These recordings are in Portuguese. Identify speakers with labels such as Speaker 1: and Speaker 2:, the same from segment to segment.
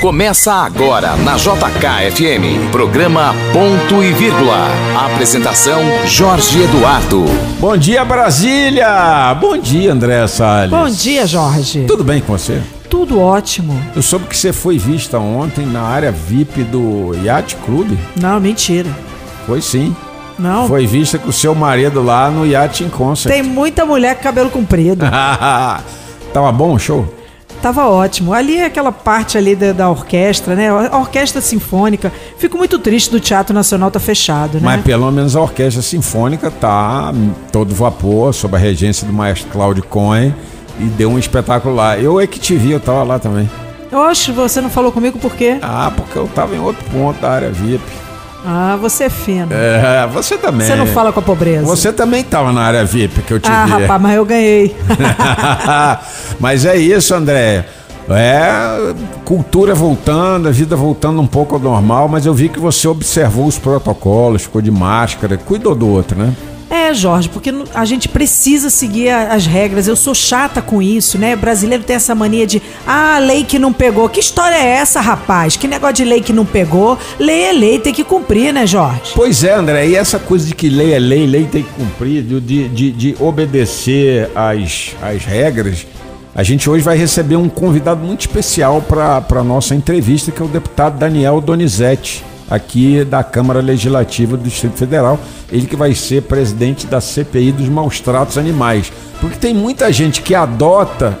Speaker 1: Começa agora na JKFM, programa Ponto e Vírgula. Apresentação Jorge Eduardo.
Speaker 2: Bom dia, Brasília! Bom dia, André Salles.
Speaker 3: Bom dia, Jorge.
Speaker 2: Tudo bem com você?
Speaker 3: Tudo ótimo.
Speaker 2: Eu soube que você foi vista ontem na área VIP do Yacht Club.
Speaker 3: Não, mentira.
Speaker 2: Foi sim.
Speaker 3: Não.
Speaker 2: Foi vista com o seu marido lá no Yacht in Concert.
Speaker 3: Tem muita mulher com cabelo comprido.
Speaker 2: Tava bom o show?
Speaker 3: Tava ótimo. Ali é aquela parte ali da, da orquestra, né? A orquestra sinfônica. Fico muito triste do Teatro Nacional tá fechado, né?
Speaker 2: Mas pelo menos a orquestra sinfônica tá todo vapor, sob a regência do maestro Cláudio Cohen e deu um espetáculo lá. Eu é que te vi, eu tava lá também.
Speaker 3: Eu acho que você não falou comigo por quê?
Speaker 2: Ah, porque eu tava em outro ponto da área VIP.
Speaker 3: Ah, você é fino.
Speaker 2: É, você também.
Speaker 3: Você não fala com a pobreza.
Speaker 2: Você também tava na área VIP que eu te
Speaker 3: ah,
Speaker 2: vi.
Speaker 3: rapaz, mas eu ganhei.
Speaker 2: mas é isso, André. É, cultura voltando, a vida voltando um pouco ao normal, mas eu vi que você observou os protocolos, ficou de máscara, cuidou do outro, né?
Speaker 3: É, Jorge, porque a gente precisa seguir as regras. Eu sou chata com isso, né? Brasileiro tem essa mania de, ah, lei que não pegou. Que história é essa, rapaz? Que negócio de lei que não pegou? Lei é lei, tem que cumprir, né, Jorge?
Speaker 2: Pois é, André. E essa coisa de que lei é lei, lei tem que cumprir, de, de, de obedecer às, às regras. A gente hoje vai receber um convidado muito especial para a nossa entrevista, que é o deputado Daniel Donizete aqui da Câmara Legislativa do Distrito Federal, ele que vai ser presidente da CPI dos maus tratos animais. Porque tem muita gente que adota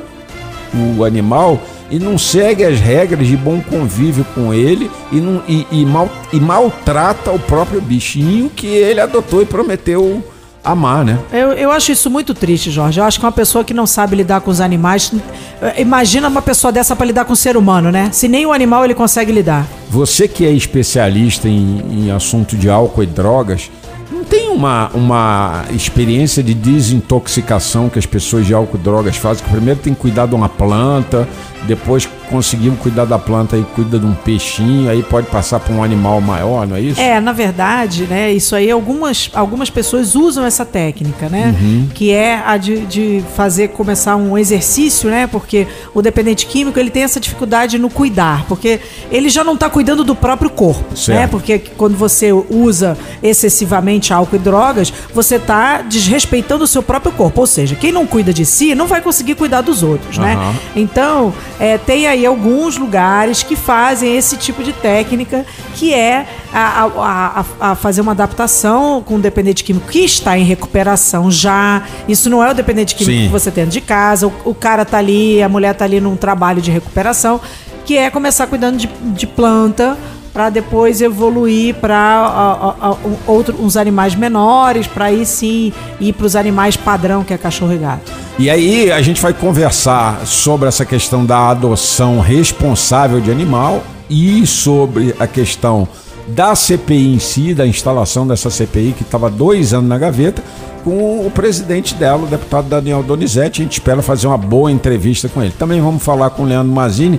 Speaker 2: o animal e não segue as regras de bom convívio com ele e, não, e, e, mal, e maltrata o próprio bichinho que ele adotou e prometeu amar, né?
Speaker 3: Eu, eu acho isso muito triste, Jorge. Eu acho que uma pessoa que não sabe lidar com os animais. Eh, imagina uma pessoa dessa para lidar com o ser humano, né? Se nem o animal ele consegue lidar.
Speaker 2: Você que é especialista em, em assunto de álcool e drogas, uma, uma experiência de desintoxicação que as pessoas de álcool e drogas fazem? Que primeiro tem que cuidar de uma planta, depois conseguimos cuidar da planta e cuida de um peixinho, aí pode passar para um animal maior, não é isso?
Speaker 3: É, na verdade, né? Isso aí algumas, algumas pessoas usam essa técnica, né? Uhum. Que é a de, de fazer começar um exercício, né? Porque o dependente químico ele tem essa dificuldade no cuidar, porque ele já não está cuidando do próprio corpo, né? certo. né? Porque quando você usa excessivamente álcool e drogas, você está desrespeitando o seu próprio corpo. Ou seja, quem não cuida de si não vai conseguir cuidar dos outros, uhum. né? Então, é, tem aí alguns lugares que fazem esse tipo de técnica, que é a, a, a, a fazer uma adaptação com o dependente químico que está em recuperação já. Isso não é o dependente químico Sim. que você tem de casa. O, o cara tá ali, a mulher tá ali num trabalho de recuperação, que é começar cuidando de, de planta para depois evoluir para outros uns animais menores, para aí sim ir para os animais padrão que é cachorro e gato.
Speaker 2: E aí a gente vai conversar sobre essa questão da adoção responsável de animal e sobre a questão da CPI em si, da instalação dessa CPI que estava dois anos na gaveta, com o presidente dela, o deputado Daniel Donizete. A gente espera fazer uma boa entrevista com ele. Também vamos falar com o Leandro Mazini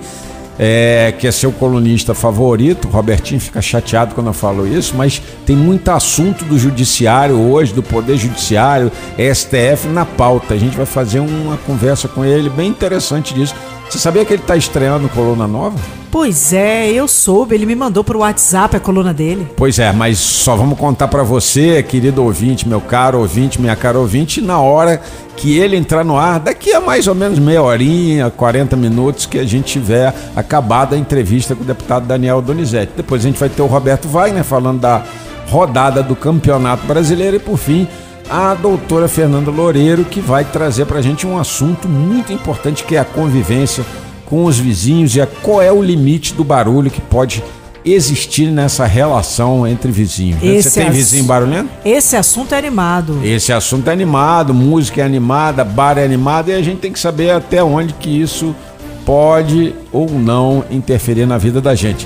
Speaker 2: é, que é seu colunista favorito. O Robertinho fica chateado quando eu falo isso, mas tem muito assunto do judiciário hoje, do Poder Judiciário, STF na pauta. A gente vai fazer uma conversa com ele bem interessante disso. Você sabia que ele está estreando Coluna Nova?
Speaker 3: Pois é, eu soube. Ele me mandou pro WhatsApp a coluna dele.
Speaker 2: Pois é, mas só vamos contar para você, querido ouvinte, meu caro ouvinte, minha cara ouvinte, na hora que ele entrar no ar, daqui a mais ou menos meia horinha, 40 minutos, que a gente tiver acabado a entrevista com o deputado Daniel Donizete. Depois a gente vai ter o Roberto Wagner falando da rodada do Campeonato Brasileiro e, por fim, a doutora Fernanda Loureiro, que vai trazer para a gente um assunto muito importante que é a convivência com os vizinhos e a, qual é o limite do barulho que pode existir nessa relação entre vizinhos. Né? Você tem vizinho barulhento?
Speaker 3: Esse assunto é animado.
Speaker 2: Esse assunto é animado, música é animada, bar é animado e a gente tem que saber até onde que isso pode ou não interferir na vida da gente.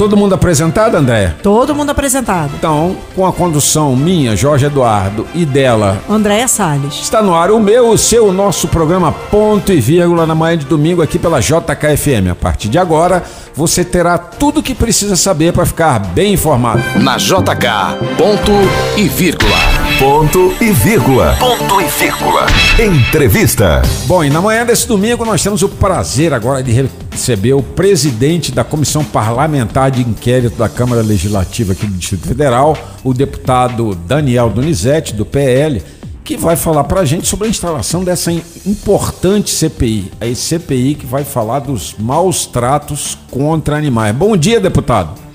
Speaker 2: Todo mundo apresentado, André?
Speaker 3: Todo mundo apresentado.
Speaker 2: Então, com a condução minha, Jorge Eduardo, e dela,
Speaker 3: Andréia Salles.
Speaker 2: Está no ar o meu, o seu, o nosso programa Ponto e Vírgula na manhã de domingo aqui pela JKFM. A partir de agora, você terá tudo o que precisa saber para ficar bem informado.
Speaker 1: Na JK, ponto e vírgula. Ponto e vírgula. Ponto e vírgula. Entrevista.
Speaker 2: Bom, e na manhã desse domingo nós temos o prazer agora de receber o presidente da Comissão Parlamentar de Inquérito da Câmara Legislativa aqui do Distrito Federal, o deputado Daniel Donizete, do PL, que vai falar para a gente sobre a instalação dessa importante CPI, a CPI que vai falar dos maus tratos contra animais. Bom dia, deputado.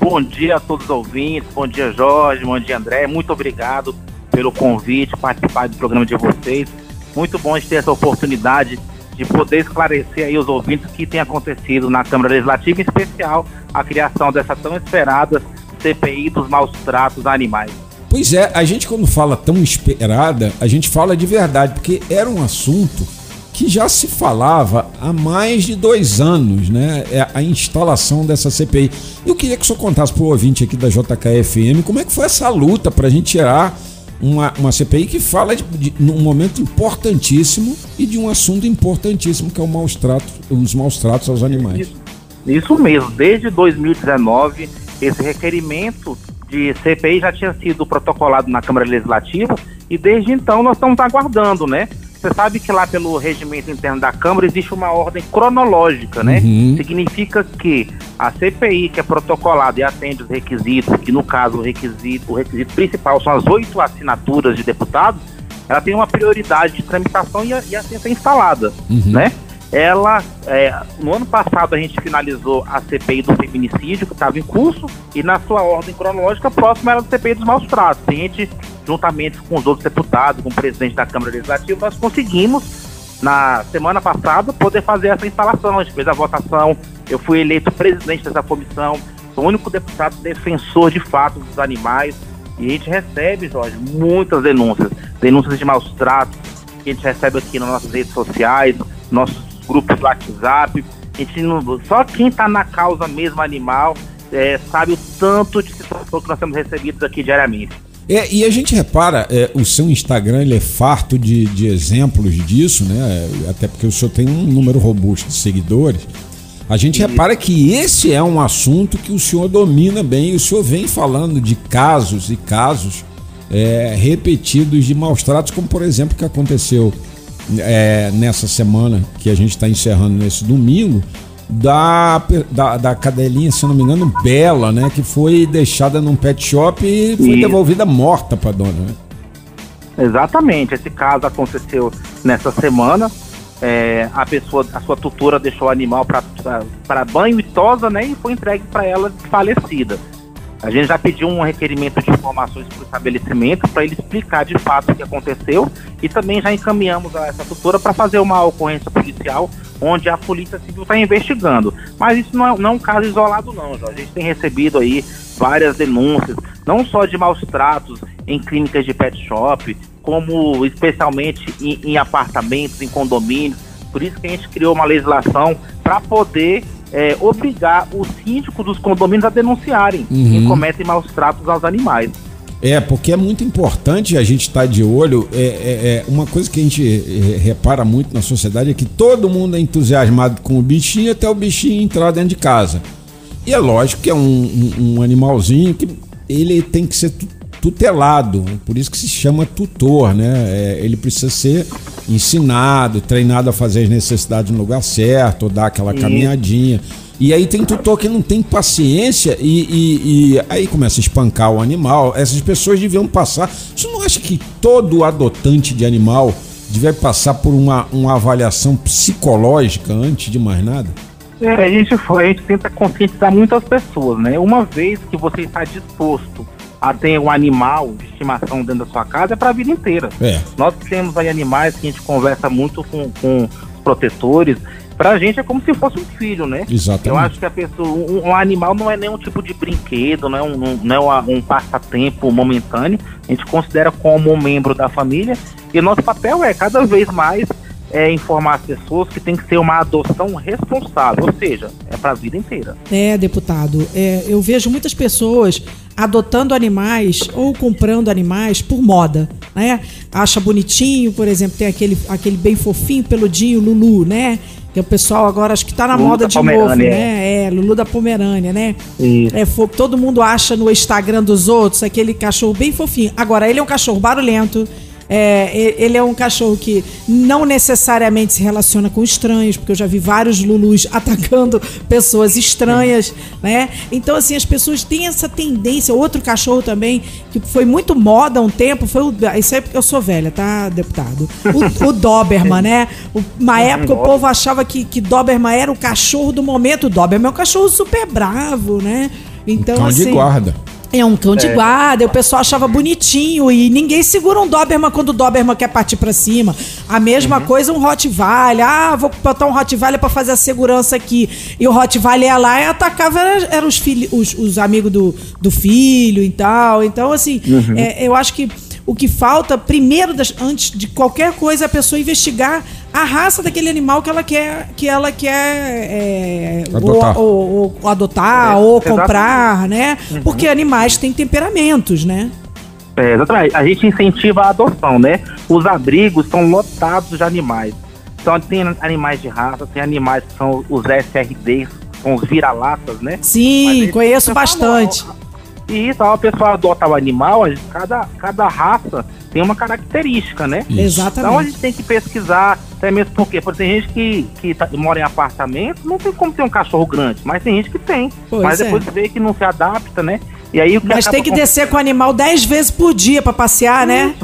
Speaker 4: Bom dia a todos os ouvintes, bom dia Jorge, bom dia André, muito obrigado pelo convite, participar do programa de vocês. Muito bom ter essa oportunidade de poder esclarecer aí os ouvintes o que tem acontecido na Câmara Legislativa, em especial a criação dessa tão esperada CPI dos maus tratos a animais.
Speaker 2: Pois é, a gente quando fala tão esperada, a gente fala de verdade, porque era um assunto que já se falava há mais de dois anos, né? É a instalação dessa CPI. Eu queria que o senhor contasse para o ouvinte aqui da JKFM como é que foi essa luta para a gente tirar uma, uma CPI que fala de, de, num momento importantíssimo e de um assunto importantíssimo que é o maus trato, os maus tratos aos animais.
Speaker 4: Isso, isso mesmo, desde 2019, esse requerimento de CPI já tinha sido protocolado na Câmara Legislativa e desde então nós estamos aguardando, né? Você sabe que lá pelo regimento interno da Câmara existe uma ordem cronológica, né? Uhum. Significa que a CPI que é protocolada e atende os requisitos, que no caso o requisito, o requisito principal são as oito assinaturas de deputados, ela tem uma prioridade de tramitação e, e assim ser instalada, uhum. né? ela, é, no ano passado a gente finalizou a CPI do feminicídio, que estava em curso, e na sua ordem cronológica, próxima era a CPI dos maus tratos. A gente, juntamente com os outros deputados, com o presidente da Câmara Legislativa, nós conseguimos, na semana passada, poder fazer essa instalação. A gente fez a votação, eu fui eleito presidente dessa comissão, sou o único deputado defensor de fato dos animais, e a gente recebe, Jorge, muitas denúncias, denúncias de maus tratos, que a gente recebe aqui nas nossas redes sociais, nossos grupos do WhatsApp. A gente não, só quem está na causa mesmo animal é, sabe o tanto de situação que nós temos recebidos aqui diariamente.
Speaker 2: É, e a gente repara, é, o seu Instagram ele é farto de, de exemplos disso, né? Até porque o senhor tem um número robusto de seguidores. A gente repara que esse é um assunto que o senhor domina bem. E o senhor vem falando de casos e casos é, repetidos de maus tratos, como por exemplo o que aconteceu é, nessa semana que a gente está encerrando nesse domingo, da, da, da, cadelinha, se não me engano, Bela, né? Que foi deixada num pet shop e foi Isso. devolvida morta para dona, né?
Speaker 4: Exatamente, esse caso aconteceu nessa semana. É, a pessoa, a sua tutora deixou o animal para banho e tosa, né? E foi entregue para ela falecida. A gente já pediu um requerimento de informações para o estabelecimento para ele explicar de fato o que aconteceu e também já encaminhamos a essa tutora para fazer uma ocorrência policial onde a Polícia Civil está investigando. Mas isso não é, não é, um caso isolado não, Jorge. A gente tem recebido aí várias denúncias, não só de maus tratos em clínicas de pet shop, como especialmente em, em apartamentos, em condomínios. Por isso que a gente criou uma legislação para poder é, obrigar o síndico dos condomínios a denunciarem uhum. quem cometem maus tratos aos animais.
Speaker 2: É, porque é muito importante a gente estar tá de olho. É, é, é, uma coisa que a gente é, repara muito na sociedade é que todo mundo é entusiasmado com o bichinho até o bichinho entrar dentro de casa. E é lógico que é um, um, um animalzinho que ele tem que ser tutelado, por isso que se chama tutor, né? É, ele precisa ser ensinado, treinado a fazer as necessidades no lugar certo, dar aquela caminhadinha. E aí tem tutor que não tem paciência e, e, e, aí começa a espancar o animal. Essas pessoas deviam passar. Você não acha que todo adotante de animal deve passar por uma, uma avaliação psicológica antes de mais nada?
Speaker 4: É, a gente, foi, a gente tenta conscientizar muitas pessoas, né? Uma vez que você está disposto a ter um animal de estimação dentro da sua casa é para a vida inteira. É. Nós temos aí animais que a gente conversa muito com, com os protetores. Pra gente é como se fosse um filho, né?
Speaker 2: Exatamente.
Speaker 4: Eu acho que a pessoa, um, um animal não é nenhum tipo de brinquedo, não é um, não é um, um passatempo momentâneo. A gente considera como um membro da família. E nosso papel é cada vez mais é, informar as pessoas que tem que ser uma adoção responsável, ou seja, é para a vida inteira.
Speaker 3: É, deputado, é, eu vejo muitas pessoas adotando animais ou comprando animais por moda, né? Acha bonitinho, por exemplo, tem aquele, aquele bem fofinho, peludinho, Lulu, né? Que o pessoal agora acho que tá na
Speaker 4: Lulu
Speaker 3: moda
Speaker 4: da
Speaker 3: de novo, né? É, Lulu da Pomerânia, né?
Speaker 4: Isso.
Speaker 3: É, fo- todo mundo acha no Instagram dos outros aquele cachorro bem fofinho. Agora, ele é um cachorro barulhento. É, ele é um cachorro que não necessariamente se relaciona com estranhos, porque eu já vi vários Lulus atacando pessoas estranhas, né? Então, assim, as pessoas têm essa tendência. Outro cachorro também, que foi muito moda há um tempo, foi o. Isso é porque eu sou velha, tá, deputado? O, o Doberman, né? Uma época o povo achava que, que Doberman era o cachorro do momento. O Doberman é um cachorro super bravo, né? Então,
Speaker 2: Cão
Speaker 3: assim.
Speaker 2: de guarda.
Speaker 3: É um cão de guarda, e o pessoal achava bonitinho e ninguém segura um Doberman quando o Doberman quer partir pra cima. A mesma coisa um Rottweiler. Ah, vou botar um Rottweiler pra fazer a segurança aqui. E o Rottweiler ia lá e atacava era- eram os, filho, os, os amigos do, do filho e tal. Então, assim, é, eu acho que o que falta, primeiro, das- antes de qualquer coisa, é a pessoa investigar a raça daquele animal que ela quer, que ela quer é,
Speaker 2: Adotar.
Speaker 3: Ou, ou- ou adotar,
Speaker 4: É,
Speaker 3: ou
Speaker 4: exatamente.
Speaker 3: comprar, né? Porque animais têm temperamentos, né?
Speaker 4: É, exatamente. A gente incentiva a adoção, né? Os abrigos são lotados de animais. Então tem animais de raça, tem animais que são os SRDs, são os vira-latas, né?
Speaker 3: Sim, conheço bastante.
Speaker 4: E isso, a pessoa adota o animal, cada, cada raça tem uma característica, né?
Speaker 2: Isso.
Speaker 3: Exatamente.
Speaker 4: Então a gente tem que pesquisar, até mesmo porque, por tem gente que, que tá- mora em apartamento, não tem como ter um cachorro grande, mas tem gente que tem.
Speaker 3: Pois
Speaker 4: mas
Speaker 3: é.
Speaker 4: depois vê que não se adapta, né? E aí
Speaker 3: Mas tem que
Speaker 4: com-
Speaker 3: descer com o animal 10 vezes por dia pra passear, né?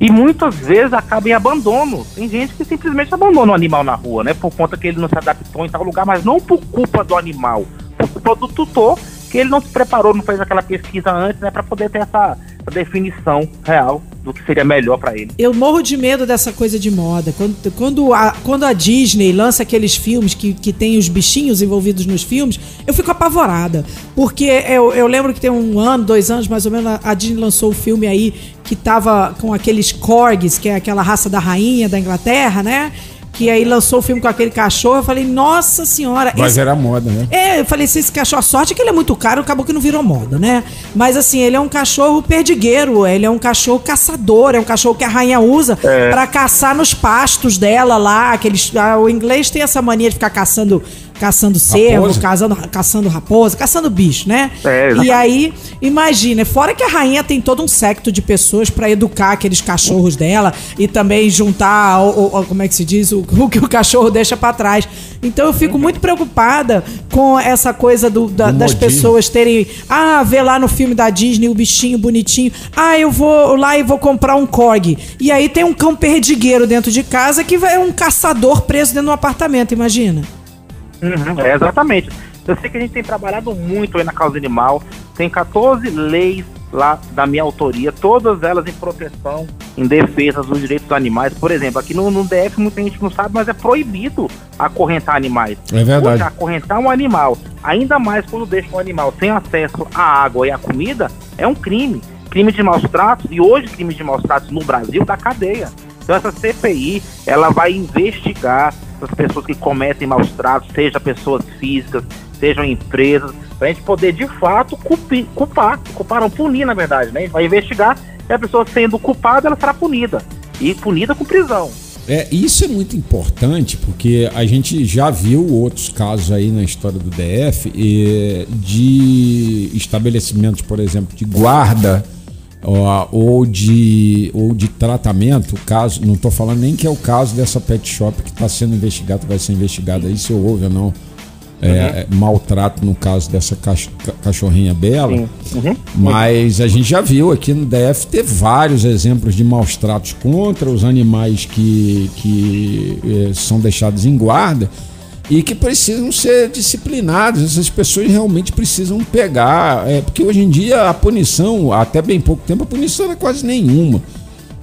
Speaker 4: E muitas vezes acaba em abandono. Tem gente que simplesmente abandona o animal na rua, né? Por conta que ele não se adaptou em tal lugar, mas não por culpa do animal, por culpa do tutor, que ele não se preparou, não fez aquela pesquisa antes, né? Pra poder ter essa definição real do que seria melhor pra ele.
Speaker 3: Eu morro de medo dessa coisa de moda. Quando, quando, a, quando a Disney lança aqueles filmes que, que tem os bichinhos envolvidos nos filmes, eu fico apavorada. Porque eu, eu lembro que tem um ano, dois anos mais ou menos, a- a Disney lançou um filme aí que tava com aqueles corgis, que é aquela raça da rainha da Inglaterra, né? Que aí lançou o filme com aquele cachorro. Eu falei, nossa senhora.
Speaker 2: Mas
Speaker 3: esse-
Speaker 2: era moda, né?
Speaker 3: é, eu falei, se esse cachorro, a sorte é que ele é muito caro, acabou que não virou moda, né? Mas assim, ele é um cachorro perdigueiro, ele é um cachorro caçador, é um cachorro que a rainha usa pra caçar nos pastos dela lá, aqueles, ah, o inglês tem essa mania de ficar caçando caçando cervo, caçando, caçando raposa, caçando bicho, né?
Speaker 4: É,
Speaker 3: e aí, imagina, fora que a rainha tem todo um secto de pessoas pra educar aqueles cachorros dela e também juntar, o, o- o- como é que se diz, o, o que o cachorro deixa pra trás. Então eu fico muito preocupada com essa coisa do- da-
Speaker 2: Do
Speaker 3: das pessoas terem, ah, ver lá no filme da Disney o bichinho bonitinho, ah, eu vou lá e vou comprar um corgi. E aí tem um cão perdigueiro dentro de casa que é um caçador preso dentro de um apartamento, imagina.
Speaker 4: Uhum, é, exatamente. Eu sei que a gente tem trabalhado muito aí na causa animal. Tem 14 leis lá da minha autoria, todas elas em proteção, em defesa dos direitos dos animais. Por exemplo, aqui no, no DF muita gente não sabe, mas é proibido acorrentar animais.
Speaker 2: É verdade.
Speaker 4: Acorrentar um animal, ainda mais quando deixa um animal sem acesso à água e à comida, é um crime. Crime de maus tratos, e hoje crime de maus tratos no Brasil da cadeia. Então essa CPI, ela vai investigar as pessoas que cometem maus tratos, seja pessoas físicas, sejam empresas, pra gente poder de fato cupi- culpar, culpar não, punir na verdade, né? A gente vai investigar e a pessoa sendo culpada, ela será punida. E punida com prisão.
Speaker 2: É, isso é muito importante porque a gente já viu outros casos aí na história do DF eh, de estabelecimentos, por exemplo, de guarda ó, ou de, ou de tratamento. Caso, não estou falando nem que é o caso dessa pet shop que está sendo investigado, vai ser investigado aí se houve ou não é, é, maltrato no caso dessa cach- ca- cachorrinha bela.
Speaker 4: Uhum.
Speaker 2: Mas a gente já viu aqui no DF ter vários exemplos de maus tratos contra os animais que, que eh, são deixados em guarda e que precisam ser disciplinados. Essas pessoas realmente precisam pegar. eh, porque hoje em dia a punição, até bem pouco tempo, a punição era quase nenhuma.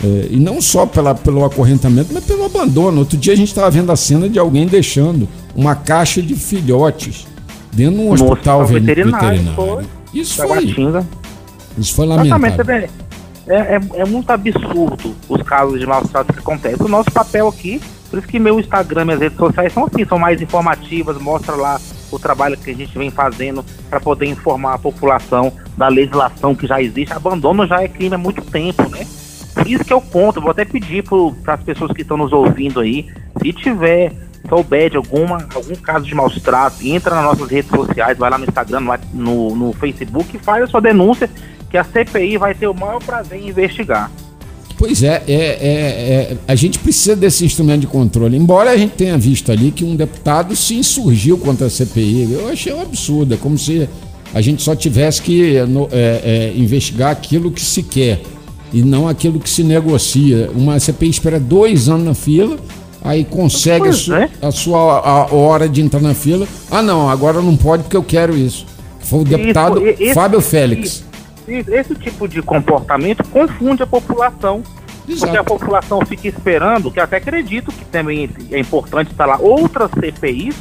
Speaker 2: Eh, e não só pela, pelo acorrentamento, mas pelo abandono. Outro dia a gente estava vendo a cena de alguém deixando uma caixa de filhotes dentro de um
Speaker 4: No
Speaker 2: hospital
Speaker 4: hospital
Speaker 2: ve-
Speaker 4: veterinário,
Speaker 2: veterinário.
Speaker 4: foi.
Speaker 2: Isso foi,
Speaker 4: Guatinga.
Speaker 2: isso foi
Speaker 4: Exatamente,
Speaker 2: lamentável.
Speaker 4: é, é, é muito absurdo os casos de maus tratos que acontecem. O nosso papel aqui, por isso que meu Instagram e minhas redes sociais são assim, são mais informativas, mostra lá o trabalho que a gente vem fazendo para poder informar a população da legislação que já existe. Abandono já é crime há muito tempo, né? Por isso que eu conto, vou até pedir para as pessoas que estão nos ouvindo aí, se tiver souber de alguma, algum caso de maus tratos, entra nas nossas redes sociais, vai lá no Instagram, no, no Facebook e faz a sua denúncia, que a CPI vai ter o maior prazer em investigar.
Speaker 2: Pois é, é, é, é, a gente precisa desse instrumento de controle. Embora a gente tenha visto ali que um deputado se insurgiu contra a CPI, eu achei um absurdo. É como se a gente só tivesse que é, é, investigar aquilo que se quer e não aquilo que se negocia. Uma CPI espera dois anos na fila, aí consegue a, su, é. a, sua a hora de entrar na fila. Ah, não, agora não pode porque eu quero isso. Foi o deputado isso, Fábio Félix
Speaker 4: esse tipo de comportamento confunde a população. Exato. Porque a população fica esperando, que até acredito que também é importante instalar outras CPIs,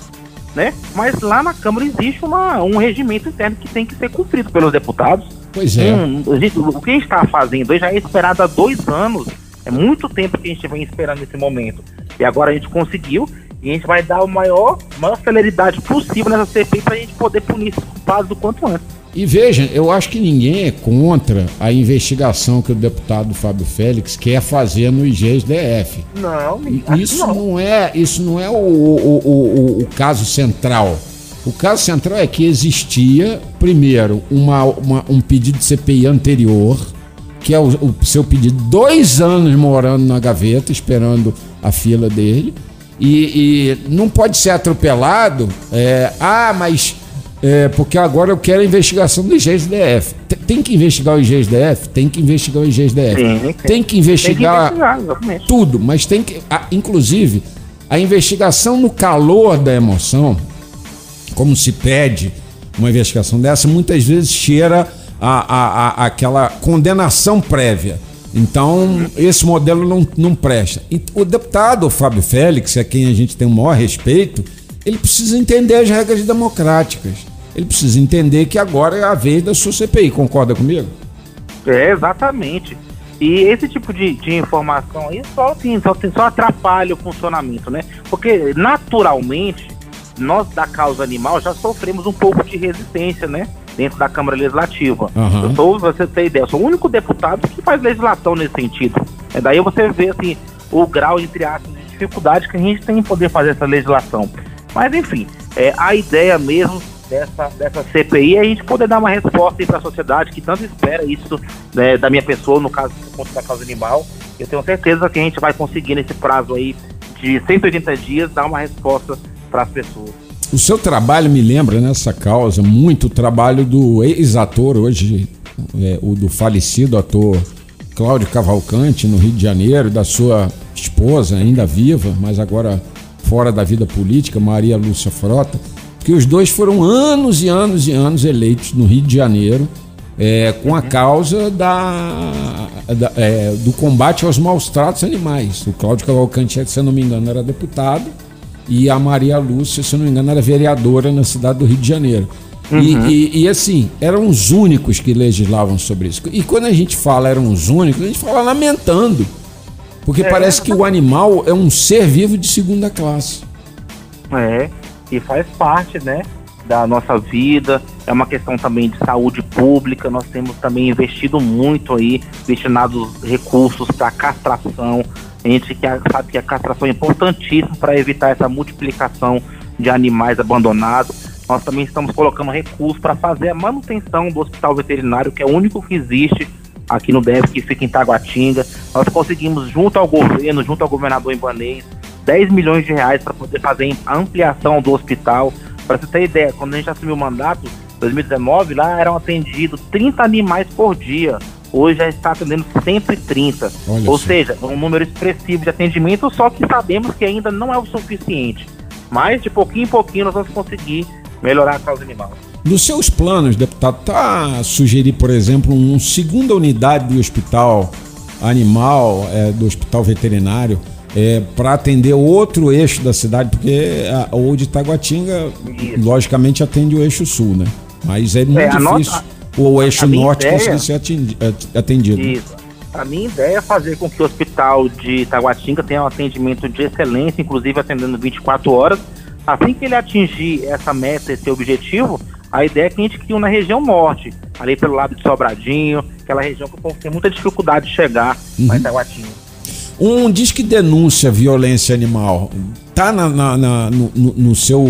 Speaker 4: né? Mas lá na Câmara existe uma, um regimento interno que tem que ser cumprido pelos deputados.
Speaker 2: Pois é. Um,
Speaker 4: o que a gente está fazendo já é esperado há dois anos. É muito tempo que a gente vem esperando esse momento. E agora a gente conseguiu e a gente vai dar a maior, maior celeridade possível nessa CPI para a gente poder punir esses culpados o quanto antes.
Speaker 2: E veja, eu acho que ninguém é contra a investigação que o deputado Fábio Félix quer fazer no IGSDF.
Speaker 4: Não,
Speaker 2: isso não. não. é, isso não é o, o, o, o, caso central. O caso central é que existia, primeiro, uma, uma um pedido de CPI anterior, que é o, o seu pedido, dois anos morando na gaveta, esperando a fila dele, e, e não pode ser atropelado. É, ah, mas é, porque agora eu quero a investigação do IGSDF. Tem que investigar o IGSDF? Tem que investigar o IGSDF. Sim, tem que investigar, tem que investigar tudo, mas tem que. A, inclusive, a investigação no calor da emoção, como se pede uma investigação dessa, muitas vezes cheira a, a, a aquela condenação prévia. Então, esse modelo não, não presta. O deputado Fábio Félix, a quem a gente tem o maior respeito, ele precisa entender as regras democráticas ele precisa entender que agora é a vez da sua CPI. Concorda comigo?
Speaker 4: É, exatamente. E esse tipo de, de informação aí só, assim, só, só atrapalha o funcionamento, né? Porque, naturalmente, nós da causa animal já sofremos um pouco de resistência, né? Dentro da Câmara Legislativa. Uhum. Eu sou, você tem ideia, eu sou o único deputado que faz legislação nesse sentido. É daí você vê, assim, o grau, entre aspas, de dificuldade que a gente tem em poder fazer essa legislação. Mas, enfim, é, a ideia mesmo dessa, dessa CPI a gente poder dar uma resposta para a sociedade que tanto espera isso né, da minha pessoa, no caso da causa animal. Eu tenho certeza que a gente vai conseguir nesse prazo aí de 180 dias dar uma resposta para as pessoas.
Speaker 2: O seu trabalho me lembra nessa causa muito o trabalho do ex-ator hoje, é, o do falecido ator Cláudio Cavalcante no Rio de Janeiro, da sua esposa ainda viva, mas agora fora da vida política, Maria Lúcia Frota porque os dois foram anos e anos e anos eleitos no Rio de Janeiro é, com a causa da, da é, do combate aos maus tratos animais. O Cláudio Cavalcante, se eu não me engano, era deputado e a Maria Lúcia, se eu não me engano, era vereadora na cidade do Rio de Janeiro. Uhum. E, e, e, assim, eram os únicos que legislavam sobre isso. E quando a gente fala eram os únicos, a gente fala lamentando. Porque é, parece que o animal é um ser vivo de segunda classe.
Speaker 4: É que faz parte, né, da nossa vida, é uma questão também de saúde pública, nós temos também investido muito aí, destinado recursos para castração, a gente que sabe que a castração é importantíssima para evitar essa multiplicação de animais abandonados. Nós também estamos colocando recursos para fazer a manutenção do hospital veterinário, que é o único que existe aqui no DF, que fica em Taguatinga. Nós conseguimos, junto ao governo, junto ao governador Ibanez, 10 milhões de reais para poder fazer a ampliação do hospital. Para você ter ideia, quando a gente assumiu o mandato, 2019, lá eram atendidos 30 animais por dia. Hoje já está atendendo 130. Olha Ou seja, um número expressivo de atendimento, só que sabemos que ainda não é o suficiente. Mas de pouquinho em pouquinho nós vamos conseguir melhorar a causa animal.
Speaker 2: Nos seus planos, deputado, tá a sugerir, por exemplo, uma segunda unidade do hospital animal, é, do hospital veterinário, é, para atender outro eixo da cidade, porque a, o de Itaguatinga, Isso. logicamente, atende o eixo sul, né? Mas é muito é, difícil nossa, o eixo norte ideia, conseguir ser atendido. Isso.
Speaker 4: A minha ideia é fazer com que o hospital de Itaguatinga tenha um atendimento de excelência, inclusive atendendo 24 horas. Assim que ele atingir essa meta, esse objetivo, a ideia é que a gente crie na região norte, ali pelo lado de Sobradinho, aquela região que o povo tem muita dificuldade de chegar uhum. para Itaguatinga.
Speaker 2: Um diz que denúncia violência animal. Tá na, na- na- no, no- seu,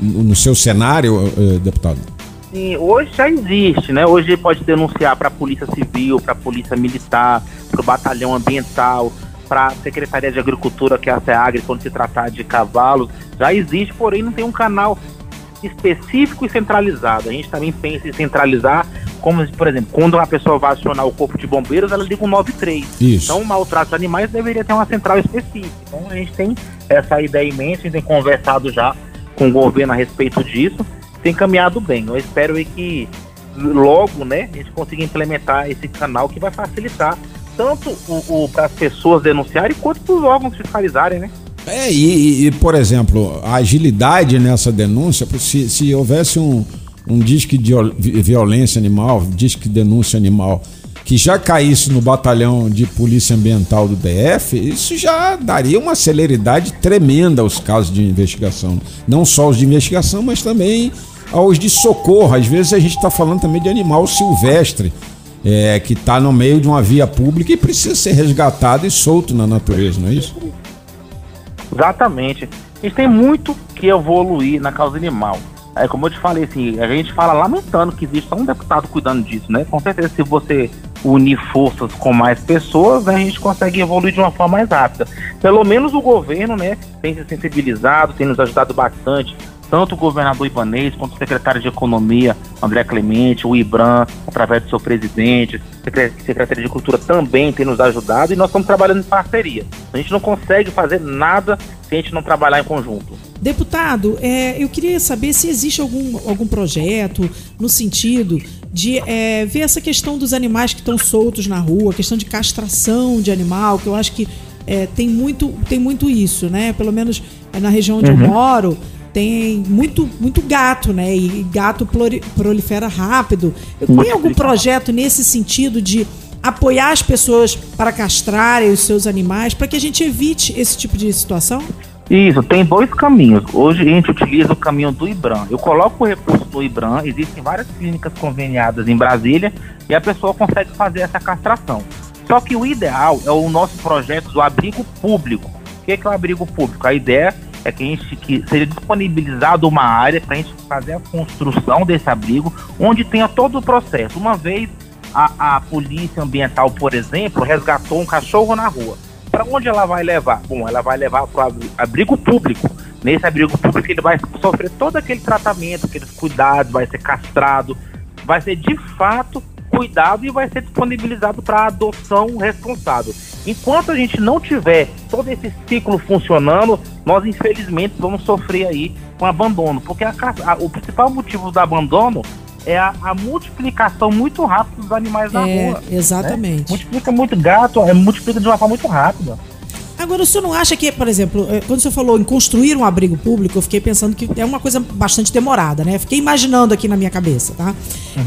Speaker 2: no seu cenário, eh, deputado?
Speaker 4: Sim, hoje já existe, né? Hoje pode denunciar para a Polícia Civil, para a Polícia Militar, para o Batalhão Ambiental, para a Secretaria de Agricultura, que é a SEAGRE, quando se tratar de cavalos. Já existe, porém não tem um canal específico e centralizado. A gente também pensa em centralizar, como, por exemplo, quando uma pessoa vai acionar o Corpo de Bombeiros, ela liga o 93.
Speaker 2: Isso.
Speaker 4: Então, o maltrato de animais deveria ter uma central específica. Então, a gente tem essa ideia imensa, a gente tem conversado já com o governo a respeito disso, tem caminhado bem. Eu espero que logo, né, a gente consiga implementar esse canal que vai facilitar tanto o, para as pessoas denunciarem quanto para os órgãos fiscalizarem, né?
Speaker 2: É, e, e, por exemplo, a agilidade nessa denúncia, se, se houvesse um, um disque de viol- violência animal, disque de denúncia animal, que já caísse no batalhão de polícia ambiental do DF, isso já daria uma celeridade tremenda aos casos de investigação. Não só os de investigação, mas também aos de socorro. Às vezes a gente está falando também de animal silvestre, é, que está no meio de uma via pública e precisa ser resgatado e solto na natureza, não é isso?
Speaker 4: Exatamente. A gente tem muito que evoluir na causa animal. É, como eu te falei, assim, a gente fala lamentando que existe um deputado cuidando disso, né? Com certeza, se você unir forças com mais pessoas, né, a gente consegue evoluir de uma forma mais rápida. Pelo menos o governo, né, tem se sensibilizado, tem nos ajudado bastante, tanto o governador Ibanês quanto o secretário de Economia, André Clemente, o IBRAM, através do seu presidente, secre- secretaria de Cultura também tem nos ajudado e nós estamos trabalhando em parceria. A gente não consegue fazer nada se a gente não trabalhar em conjunto.
Speaker 3: Deputado, é, eu queria saber se existe algum, algum projeto no sentido de é, ver essa questão dos animais que estão soltos na rua, questão de castração de animal, que eu acho que é, tem, muito, tem muito isso, né? Pelo menos é, na região onde eu moro, tem muito, muito gato, né? E gato prolifera rápido. Tem algum projeto nesse sentido de apoiar as pessoas para castrarem os seus animais, para que a gente evite esse tipo de situação?
Speaker 4: Isso, tem dois caminhos. Hoje a gente utiliza o caminho do IBRAM. Eu coloco o recurso no IBRAM, existem várias clínicas conveniadas em Brasília e a pessoa consegue fazer essa castração. Só que o ideal é o nosso projeto do abrigo público. O que é, que é o abrigo público? A ideia é que a gente que seja disponibilizado uma área para a gente fazer a construção desse abrigo, onde tenha todo o processo. Uma vez a, a polícia ambiental, por exemplo, resgatou um cachorro na rua. Para onde ela vai levar? Bom, ela vai levar para o abrigo público. Nesse abrigo público ele vai sofrer todo aquele tratamento, aqueles cuidados, vai ser castrado, vai ser de fato cuidado e vai ser disponibilizado para adoção responsável. Enquanto a gente não tiver todo esse ciclo funcionando, nós infelizmente vamos sofrer aí com abandono, porque a a- o principal motivo do abandono é a, a multiplicação muito rápida dos animais na
Speaker 3: É,
Speaker 4: rua.
Speaker 3: exatamente.
Speaker 4: Multiplica muito gato, é, multiplica de uma forma muito rápida.
Speaker 3: Agora, o senhor não acha que, por exemplo, eh, quando o senhor falou em construir um abrigo público, eu fiquei pensando que é uma coisa bastante demorada, né? Fiquei imaginando aqui na minha cabeça, tá?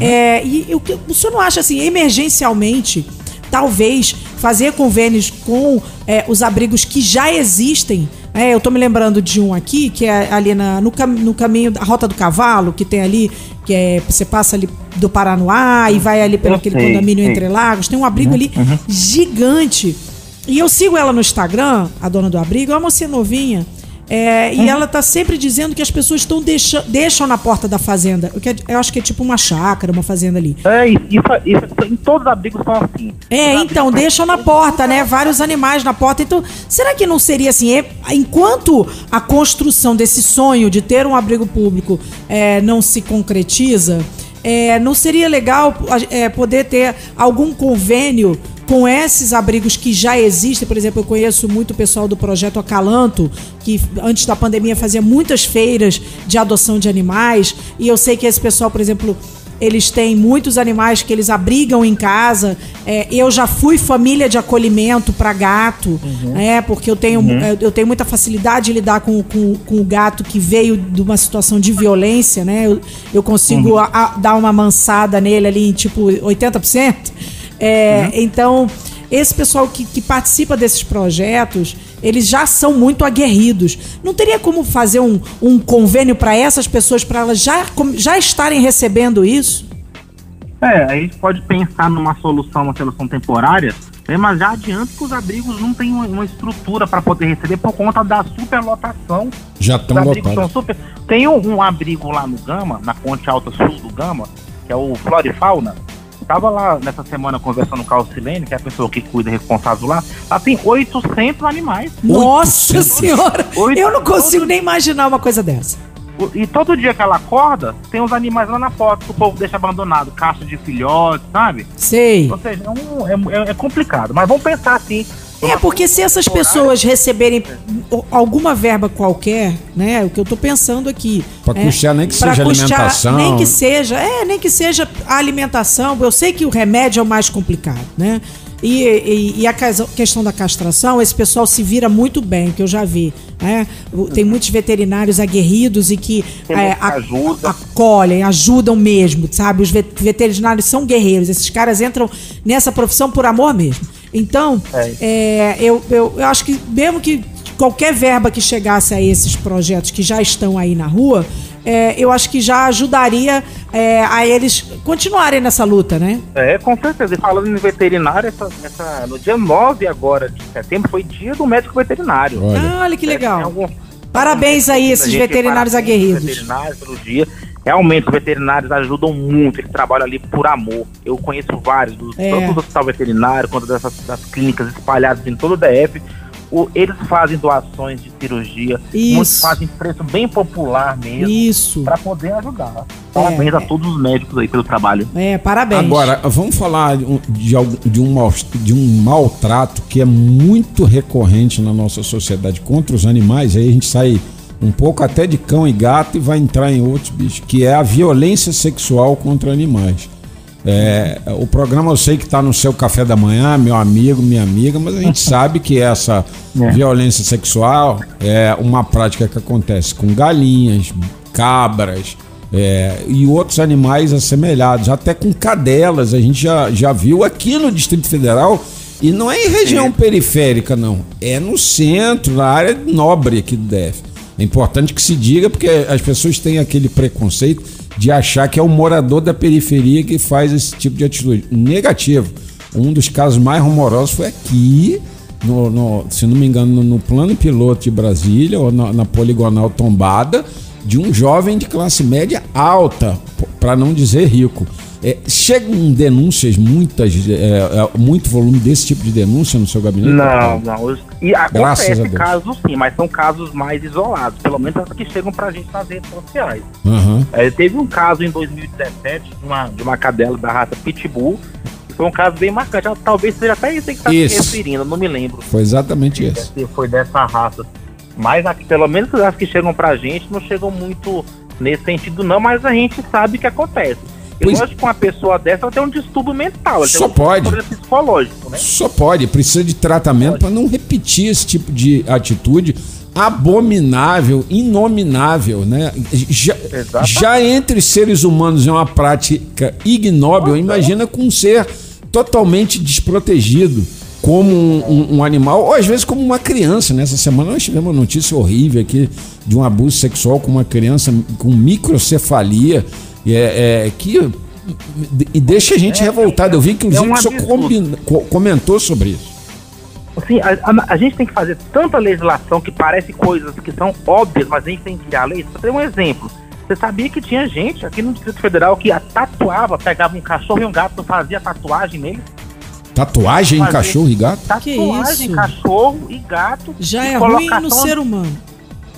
Speaker 3: É, e eu- o senhor não acha, assim, emergencialmente, talvez fazer convênios com eh, os abrigos que já existem? né? eu tô me lembrando de um aqui, que é ali na- no, cam- no caminho da Rota do Cavalo, que tem ali, que é, você passa ali do Paranoá e vai ali pelo
Speaker 4: Eu
Speaker 3: aquele
Speaker 4: sei,
Speaker 3: condomínio
Speaker 4: sei.
Speaker 3: Entre Lagos, tem um abrigo ali gigante. E eu sigo ela no Instagram, a dona do abrigo, é uma mocinha novinha. é, E ela tá sempre dizendo que as pessoas estão deixa, deixam na porta da fazenda. Eu, que- eu acho que é tipo uma chácara, uma fazenda ali.
Speaker 4: É, isso, isso, em todos os abrigos são assim.
Speaker 3: É, então, deixam na porta, né? Vários animais na porta. Então, será que não seria assim? é, enquanto a construção desse sonho de ter um abrigo público é, não se concretiza, é, não seria legal é, poder ter algum convênio com esses abrigos que já existem? Por exemplo, eu conheço muito o pessoal do projeto Acalanto, que antes da pandemia fazia muitas feiras de adoção de animais, e eu sei que esse pessoal, por exemplo, eles têm muitos animais que eles abrigam em casa. É, eu já fui família de acolhimento para gato, né? Porque eu tenho, é, eu tenho muita facilidade de lidar com, com, com o gato que veio de uma situação de violência, né? Eu, eu consigo a- a- dar uma mansada nele ali em tipo 80%. É, Então, esse pessoal que, que participa desses projetos, eles já são muito aguerridos. Não teria como fazer um, um convênio para essas pessoas, para elas já, já estarem recebendo isso?
Speaker 4: É, a gente pode pensar numa solução, uma solução temporária, né, mas já adianto que os abrigos não têm uma, uma estrutura para poder receber por conta da superlotação.
Speaker 2: Já estão lotados.
Speaker 4: Super... Tem um, um, abrigo lá no Gama, na ponte alta sul do Gama, que é o Florifauna. Tava lá nessa semana conversando com a Alcilene, que é a pessoa que cuida responsável lá. Lá tem 800 animais.
Speaker 3: Nossa 800. senhora! 800. Eu não consigo nem imaginar uma coisa dessa.
Speaker 4: E todo dia que ela acorda, tem uns animais lá na porta que o povo deixa abandonado, caixa de filhotes, sabe?
Speaker 3: Sei.
Speaker 4: Ou seja, é, um, é, é complicado. Mas vamos pensar assim.
Speaker 3: É, porque se essas pessoas receberem alguma verba qualquer, né? O que eu tô pensando aqui.
Speaker 2: Para é, custear nem que seja custear, alimentação.
Speaker 3: Nem que seja, é, nem que seja a alimentação. Eu sei que o remédio é o mais complicado, né? E, e, e, a questão da castração, esse pessoal se vira muito bem, que eu já vi. Né? Tem muitos veterinários aguerridos e que é, ajuda. acolhem, ajudam mesmo, sabe? Os veterinários são guerreiros, esses caras entram nessa profissão por amor mesmo. Então, é. É, eu, eu, eu acho que mesmo que qualquer verba que chegasse a esses projetos que já estão aí na rua, é, eu acho que já ajudaria é, a eles continuarem nessa luta, né?
Speaker 4: É, com certeza. E falando em veterinário, essa, essa, no dia 9 agora de setembro foi dia do médico veterinário.
Speaker 3: Olha, ah, olha que legal. Algum, parabéns aí esses veterinários aguerridos. Veterinários pelo
Speaker 4: dia. Realmente, os veterinários ajudam muito, eles trabalham ali por amor. Eu conheço vários, dos, é. tanto do hospital veterinário quanto dessas, das clínicas espalhadas em todo o DF o, eles fazem doações de cirurgia,
Speaker 3: Isso. muitos
Speaker 4: fazem preço bem popular mesmo.
Speaker 3: Isso.
Speaker 4: Para poder ajudar. Parabéns é, a todos os médicos aí pelo trabalho.
Speaker 3: É, parabéns.
Speaker 2: Agora, vamos falar de, de, um, de um maltrato que é muito recorrente na nossa sociedade contra os animais. Aí a gente sai um pouco até de cão e gato e vai entrar em outros bichos, que é a violência sexual contra animais. É, o programa eu sei que está no seu café da manhã, meu amigo, minha amiga, mas a gente sabe que essa é. violência sexual é uma prática que acontece com galinhas, cabras é, e outros animais assemelhados, até com cadelas. A gente já, já viu aqui no Distrito Federal. E não é em região periférica, não. É no centro, na área nobre aqui do DF. É importante que se diga, porque as pessoas têm aquele preconceito de achar que é o morador da periferia que faz esse tipo de atitude. Negativo. Um dos casos mais rumorosos foi aqui, no, no se não me engano, no, no, plano piloto de Brasília, ou na, na poligonal tombada, de um jovem de classe média alta, para não dizer rico. É, chegam denúncias, muitas, é, é, muito volume desse tipo de denúncia no seu gabinete?
Speaker 4: Não, não. E acontece casos sim, mas são casos mais isolados, pelo menos as que chegam pra gente nas redes sociais.
Speaker 2: Uhum.
Speaker 4: É, teve um caso em 2017 de uma, de uma cadela da raça Pitbull, que foi um caso bem marcante. Talvez seja até isso que está se referindo, não me lembro.
Speaker 2: Foi exatamente isso.
Speaker 4: Foi dessa raça. Mas aqui, pelo menos as que chegam pra gente não chegam muito nesse sentido, não, mas a gente sabe que acontece. Pois... Acho que uma pessoa dessa ela tem um distúrbio mental,
Speaker 2: Só
Speaker 4: um
Speaker 2: pode.
Speaker 4: psicológico, né?
Speaker 2: Só pode, precisa de tratamento para não repetir esse tipo de atitude abominável, inominável, né? Já, já entre seres humanos é uma prática ignóbil, Nossa, imagina com um ser totalmente desprotegido como um, um, um, animal, ou às vezes como uma criança. Nessa né? semana nós tivemos uma notícia horrível aqui de um abuso sexual com uma criança com microcefalia e é, é que e deixa a gente é, revoltado. Eu vi que o é um senhor comentou sobre isso.
Speaker 4: Assim, a, a, a, gente tem que fazer tanta legislação que parece coisas que são óbvias, mas a gente tem que criar leis. Para ter um exemplo, você sabia que tinha gente aqui no Distrito Federal que tatuava, pegava um cachorro e um gato, fazia tatuagem nele?
Speaker 2: Tatuagem em cachorro e gato?
Speaker 4: Tatuagem em cachorro e gato.
Speaker 3: Já e é ruim no ser humano.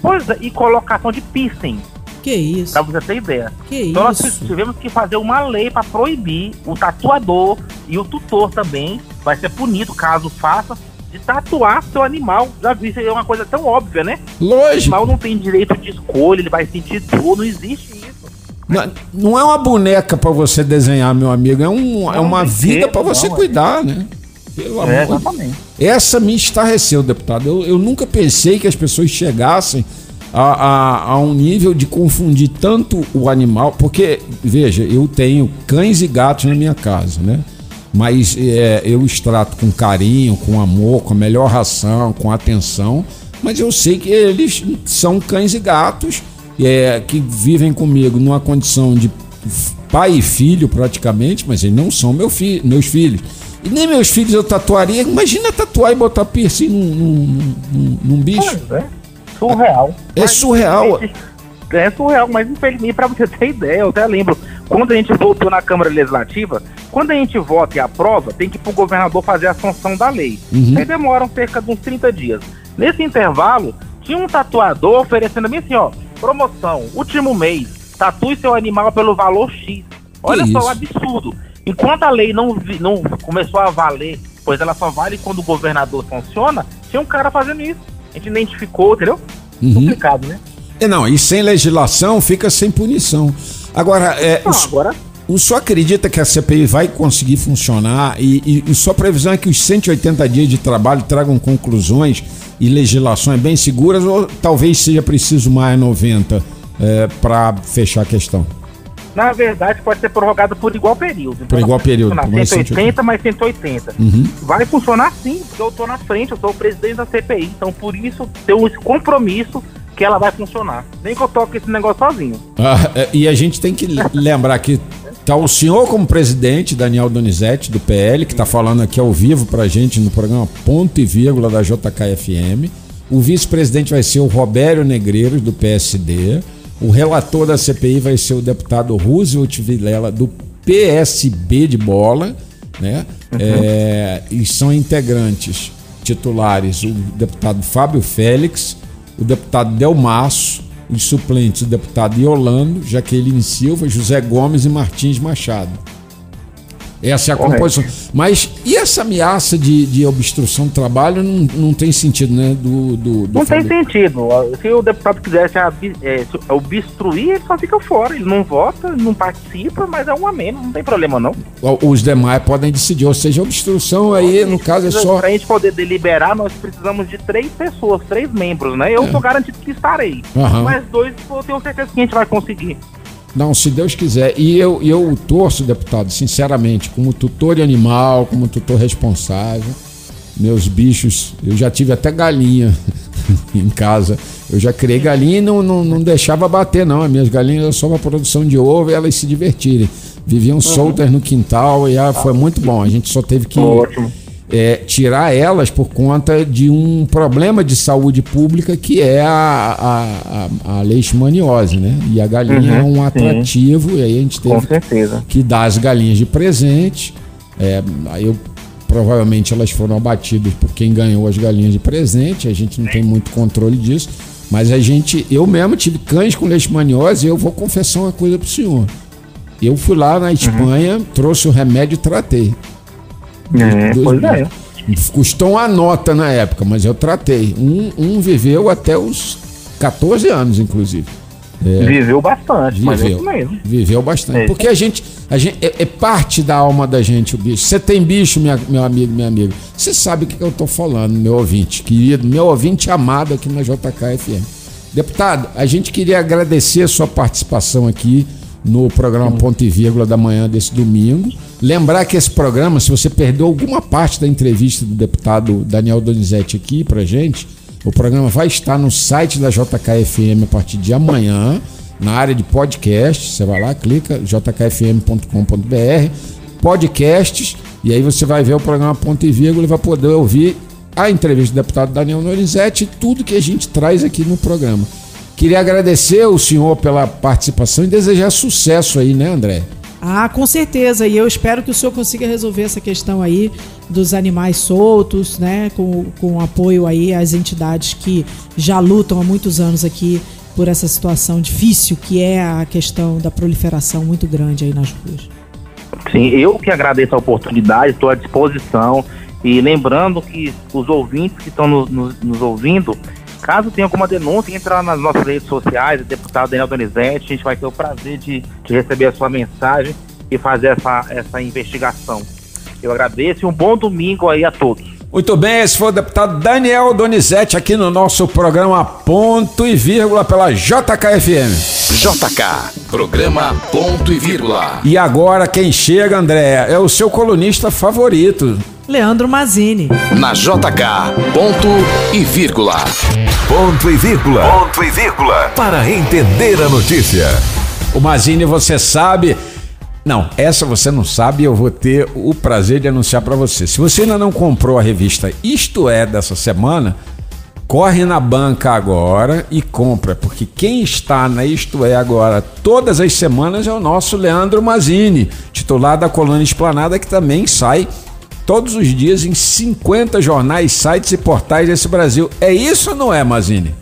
Speaker 4: Pois é, e colocação de piercing.
Speaker 3: Que isso?
Speaker 4: Pra você ter ideia.
Speaker 3: Que
Speaker 4: então
Speaker 3: isso?
Speaker 4: nós tivemos que fazer uma lei para proibir o tatuador e o tutor também vai ser punido caso faça de tatuar seu animal. Já vi, isso é uma coisa tão óbvia, né?
Speaker 2: Lógico.
Speaker 4: O animal não tem direito de escolha, ele vai sentir tudo, não existe isso.
Speaker 2: Não, não é uma boneca para você desenhar, meu amigo, é, um, não, é uma vida para você não, cuidar, é. né?
Speaker 4: Pelo é, amor. Exatamente.
Speaker 2: Essa me estarreceu, deputado. Eu, eu nunca pensei que as pessoas chegassem a, a, a, um nível de confundir tanto o animal, porque, veja, eu tenho cães e gatos na minha casa, né? Mas é, eu os trato com carinho, com amor, com a melhor ração, com atenção, mas eu sei que eles são cães e gatos é, que vivem comigo numa condição de pai e filho praticamente, mas eles não são meu fi meus filhos. E nem meus filhos eu tatuaria. Imagina tatuar e botar piercing num, num, num, num bicho.
Speaker 4: Pois é. Surreal.
Speaker 2: É surreal.
Speaker 4: É surreal, mas infelizmente, pra você ter ideia, eu até lembro, quando a gente votou na Câmara Legislativa, quando a gente vota e aprova, tem que ir pro governador fazer a sanção da lei.
Speaker 2: Uhum.
Speaker 4: Aí demoram cerca de uns 30 dias. Nesse intervalo, tinha um tatuador oferecendo bem assim, ó, promoção, último mês, tatue seu animal pelo valor X. Olha
Speaker 2: Que
Speaker 4: só o absurdo. Enquanto a lei não, vi- não começou a valer, pois ela só vale quando o governador funciona, tinha um cara fazendo isso. Gente identificou, entendeu?
Speaker 2: Uhum.
Speaker 4: Complicado, né?
Speaker 2: É, não, e sem legislação fica sem punição. Agora, é,
Speaker 4: Não,
Speaker 2: o,
Speaker 4: agora
Speaker 2: o senhor acredita que a CPI vai conseguir funcionar e, e, e sua previsão é que os 180 dias de trabalho tragam conclusões e legislações bem seguras ou talvez seja preciso mais 90 para fechar a questão?
Speaker 4: Na verdade, pode ser prorrogado por igual período.
Speaker 2: Por igual período, mais
Speaker 4: funcionar 180 mais 180.
Speaker 2: Uhum.
Speaker 4: Vai funcionar sim, porque eu tô na frente, eu sou o presidente da CPI. Então, por isso, tenho esse compromisso que ela vai funcionar. Nem que eu toque esse negócio sozinho.
Speaker 2: Ah, é, e a gente tem que lembrar que tá o senhor como presidente, Daniel Donizete, do PL, que está falando aqui ao vivo pra gente no programa Ponto e Vírgula da JKFM. O vice-presidente vai ser o Robério Negreiros, do PSD. O relator da CPI vai ser o deputado Roosevelt Vilela, do PSB de bola, né? É, e são integrantes titulares o deputado Fábio Félix, o deputado Delmaço, os suplentes o deputado Iolando, Jaqueline Silva, José Gomes e Martins Machado. Essa é a
Speaker 4: Correto.
Speaker 2: composição. Mas e essa ameaça de, de obstrução do trabalho não, não tem sentido, né? Do, do, do
Speaker 4: Não tem sentido. Se o deputado quisesse é, obstruir, ele só fica fora. Ele não vota, não participa, mas é um a menos, não tem problema não.
Speaker 2: Os demais podem decidir, ou seja, a obstrução aí, no caso, é só.
Speaker 4: Pra gente poder deliberar, nós precisamos de três pessoas, três membros, né? Eu
Speaker 2: É.
Speaker 4: tô garantido que estarei.
Speaker 2: Aham.
Speaker 4: Mas dois, eu tenho certeza que a gente vai conseguir.
Speaker 2: Não, se Deus quiser. E eu, eu torço, deputado, sinceramente, como tutor de animal, como tutor responsável. Meus bichos, eu já tive até galinha em casa. Eu já criei galinha e não, não, não deixava bater, não. As minhas galinhas eram só para produção de ovo e elas se divertirem. Viviam soltas no quintal e ah, foi muito bom. A gente só teve que
Speaker 4: Ótimo.
Speaker 2: É, tirar elas por conta de um problema de saúde pública que é a, a, a, a leishmaniose, né? E a galinha
Speaker 4: Uhum,
Speaker 2: é um
Speaker 4: sim.
Speaker 2: atrativo, e aí a gente
Speaker 4: Com
Speaker 2: teve
Speaker 4: certeza.
Speaker 2: que dar as galinhas de presente. É, aí eu, provavelmente elas foram abatidas por quem ganhou as galinhas de presente, a gente não tem muito controle disso. Mas a gente, eu mesmo tive cães com leishmaniose e eu vou confessar uma coisa pro senhor. Eu fui lá na Espanha, trouxe o remédio e tratei.
Speaker 4: É,
Speaker 2: Dois
Speaker 4: pois é.
Speaker 2: Custou uma nota na época, mas eu tratei. Um, um viveu até os 14 anos, inclusive.
Speaker 4: Viveu bastante, é
Speaker 2: Viveu.
Speaker 4: mesmo.
Speaker 2: Viveu bastante.
Speaker 4: É.
Speaker 2: Porque a gente, a gente é, é parte da alma da gente o bicho. Você tem bicho, minha- meu amigo, minha amiga. Você sabe o que, que eu tô falando, meu ouvinte, querido, meu ouvinte amado aqui na JKFM. Deputado, a gente queria agradecer a sua participação aqui no programa Ponto e Vírgula da manhã desse domingo. Lembrar que esse programa, se você perdeu alguma parte da entrevista do deputado Daniel Donizete aqui pra gente, o programa vai estar no site da JKFM a partir de amanhã, na área de podcast. Você vai lá, clica jkfm.com.br, podcasts, e aí você vai ver o programa Ponto e Vírgula e vai poder ouvir a entrevista do deputado Daniel Donizete e tudo que a gente traz aqui no programa. Queria agradecer o senhor pela participação e desejar sucesso aí, né, André?
Speaker 3: Ah, com certeza. E eu espero que o senhor consiga resolver essa questão aí dos animais soltos, né? Com, com apoio aí às entidades que já lutam há muitos anos aqui por essa situação difícil que é a questão da proliferação muito grande aí nas ruas.
Speaker 4: Sim, eu que agradeço a oportunidade, estou à disposição. E lembrando que os ouvintes que estão nos, nos- nos ouvindo, caso tenha alguma denúncia, entra lá nas nossas redes sociais, deputado Daniel Donizete, a gente vai ter o prazer de, de receber a sua mensagem e fazer essa, essa investigação. Eu agradeço e um bom domingo aí a todos.
Speaker 2: Muito bem, esse foi o deputado Daniel Donizete aqui no nosso programa Ponto e Vírgula pela JKFM.
Speaker 1: JK, programa Ponto e Vírgula.
Speaker 2: E agora quem chega, André, é o seu colunista favorito.
Speaker 3: Leandro Mazini.
Speaker 1: Na JK, ponto e vírgula. Ponto e vírgula. Ponto e vírgula. Para entender a notícia.
Speaker 2: O Mazini, você sabe. Não, essa você não sabe e eu vou ter o prazer de anunciar para você. Se você ainda não comprou a revista Isto É dessa semana, corre na banca agora e compra, porque quem está na Isto É agora todas as semanas é o nosso Leandro Mazini, titular da coluna Esplanada, que também sai todos os dias em 50 jornais, sites e portais desse Brasil. É isso ou não é, Mazini?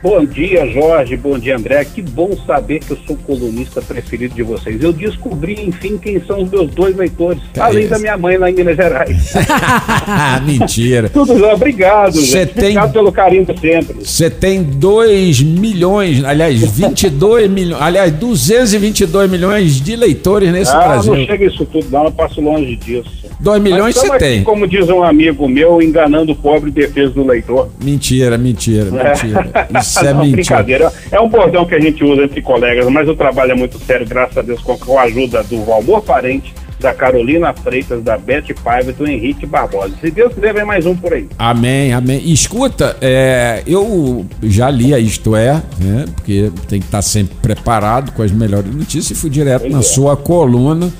Speaker 5: Bom dia, Jorge. Bom dia, André. Que bom saber que eu sou o colunista preferido de vocês. Eu descobri, enfim, quem são os meus dois leitores, é além da minha mãe lá em Minas Gerais.
Speaker 2: Mentira.
Speaker 5: Tudo bem, obrigado. Cê gente. Tem... Obrigado pelo carinho de sempre.
Speaker 2: Você tem 2 milhões, aliás, 22 milhões, aliás, 222 milhões de leitores nesse ah, Brasil.
Speaker 5: Não chega isso tudo, não. Eu passo longe disso.
Speaker 2: 2 milhões você tem.
Speaker 5: Como diz um amigo meu, enganando o pobre defesa do leitor.
Speaker 2: Mentira, mentira, mentira. É. Isso é mentira.
Speaker 5: Brincadeira. É um bordão que a gente usa entre colegas, mas o trabalho é muito sério, graças a Deus, com a ajuda do Valmor Parente, da Carolina Freitas, da Beth Paiva e do Henrique Barbosa. Se Deus quiser, vem mais um por aí.
Speaker 2: Amém, amém. Escuta, é, eu já li a Isto É, né, porque tem que estar sempre preparado com as melhores notícias e fui direto pois na é. sua coluna.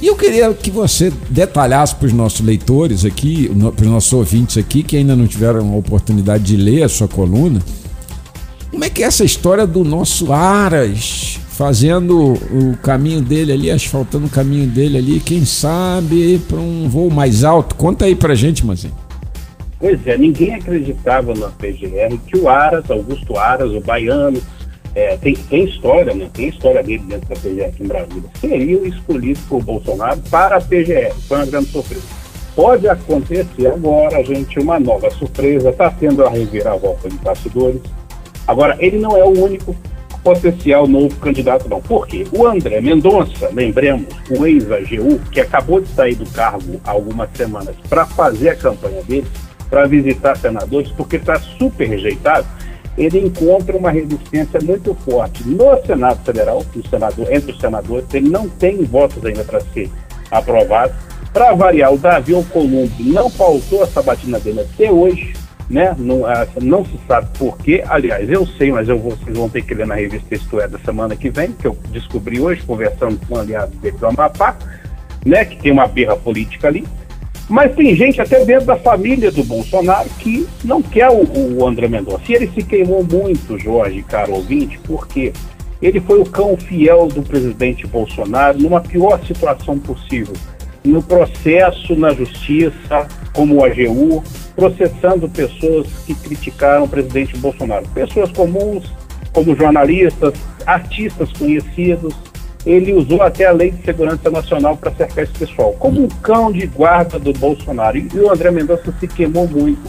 Speaker 2: E eu queria que você detalhasse para os nossos leitores aqui, para os nossos ouvintes aqui, que ainda não tiveram a oportunidade de ler a sua coluna, como é que é essa história do nosso Aras fazendo o caminho dele ali, asfaltando o caminho dele ali, quem sabe para um voo mais alto? Conta aí pra gente, Mazinho.
Speaker 5: Pois é, ninguém acreditava na PGR que o Aras, Augusto Aras, o baiano, é, tem, tem história, né? Tem história dele dentro da PGR aqui em Brasília. Seria escolhido por Bolsonaro para a PGR. Foi uma grande surpresa. Pode acontecer agora, gente, uma nova surpresa. Está tendo a reviravolta de bastidores Agora, ele não é o único potencial novo candidato, não. Por quê? O André Mendonça, lembremos, o ex-AGU, que acabou de sair do cargo há algumas semanas para fazer a campanha dele, para visitar senadores, porque está super rejeitado, ele encontra uma resistência muito forte no Senado Federal, no senador, entre os senadores, ele não tem votos ainda para ser aprovado. Para variar, o Davi Alcolumbre não faltou a sabatina dele até hoje, né? Não, ah, não se sabe por quê. Aliás, eu sei, mas eu vou, vocês vão ter que ler na revista Isto É da semana que vem, que eu descobri hoje, conversando com um aliado dele do Amapá, né? Que tem uma birra política ali. Mas tem gente até dentro da família do Bolsonaro que não quer o, o André Mendonça. E ele se queimou muito, Jorge, caro ouvinte, porque ele foi o cão fiel do presidente Bolsonaro numa pior situação possível. No processo na justiça, como o AGU, processando pessoas que criticaram o presidente Bolsonaro. Pessoas comuns, como jornalistas, artistas conhecidos. Ele usou até a Lei de Segurança Nacional para cercar esse pessoal, como um cão de guarda do Bolsonaro. E o André Mendonça se queimou muito.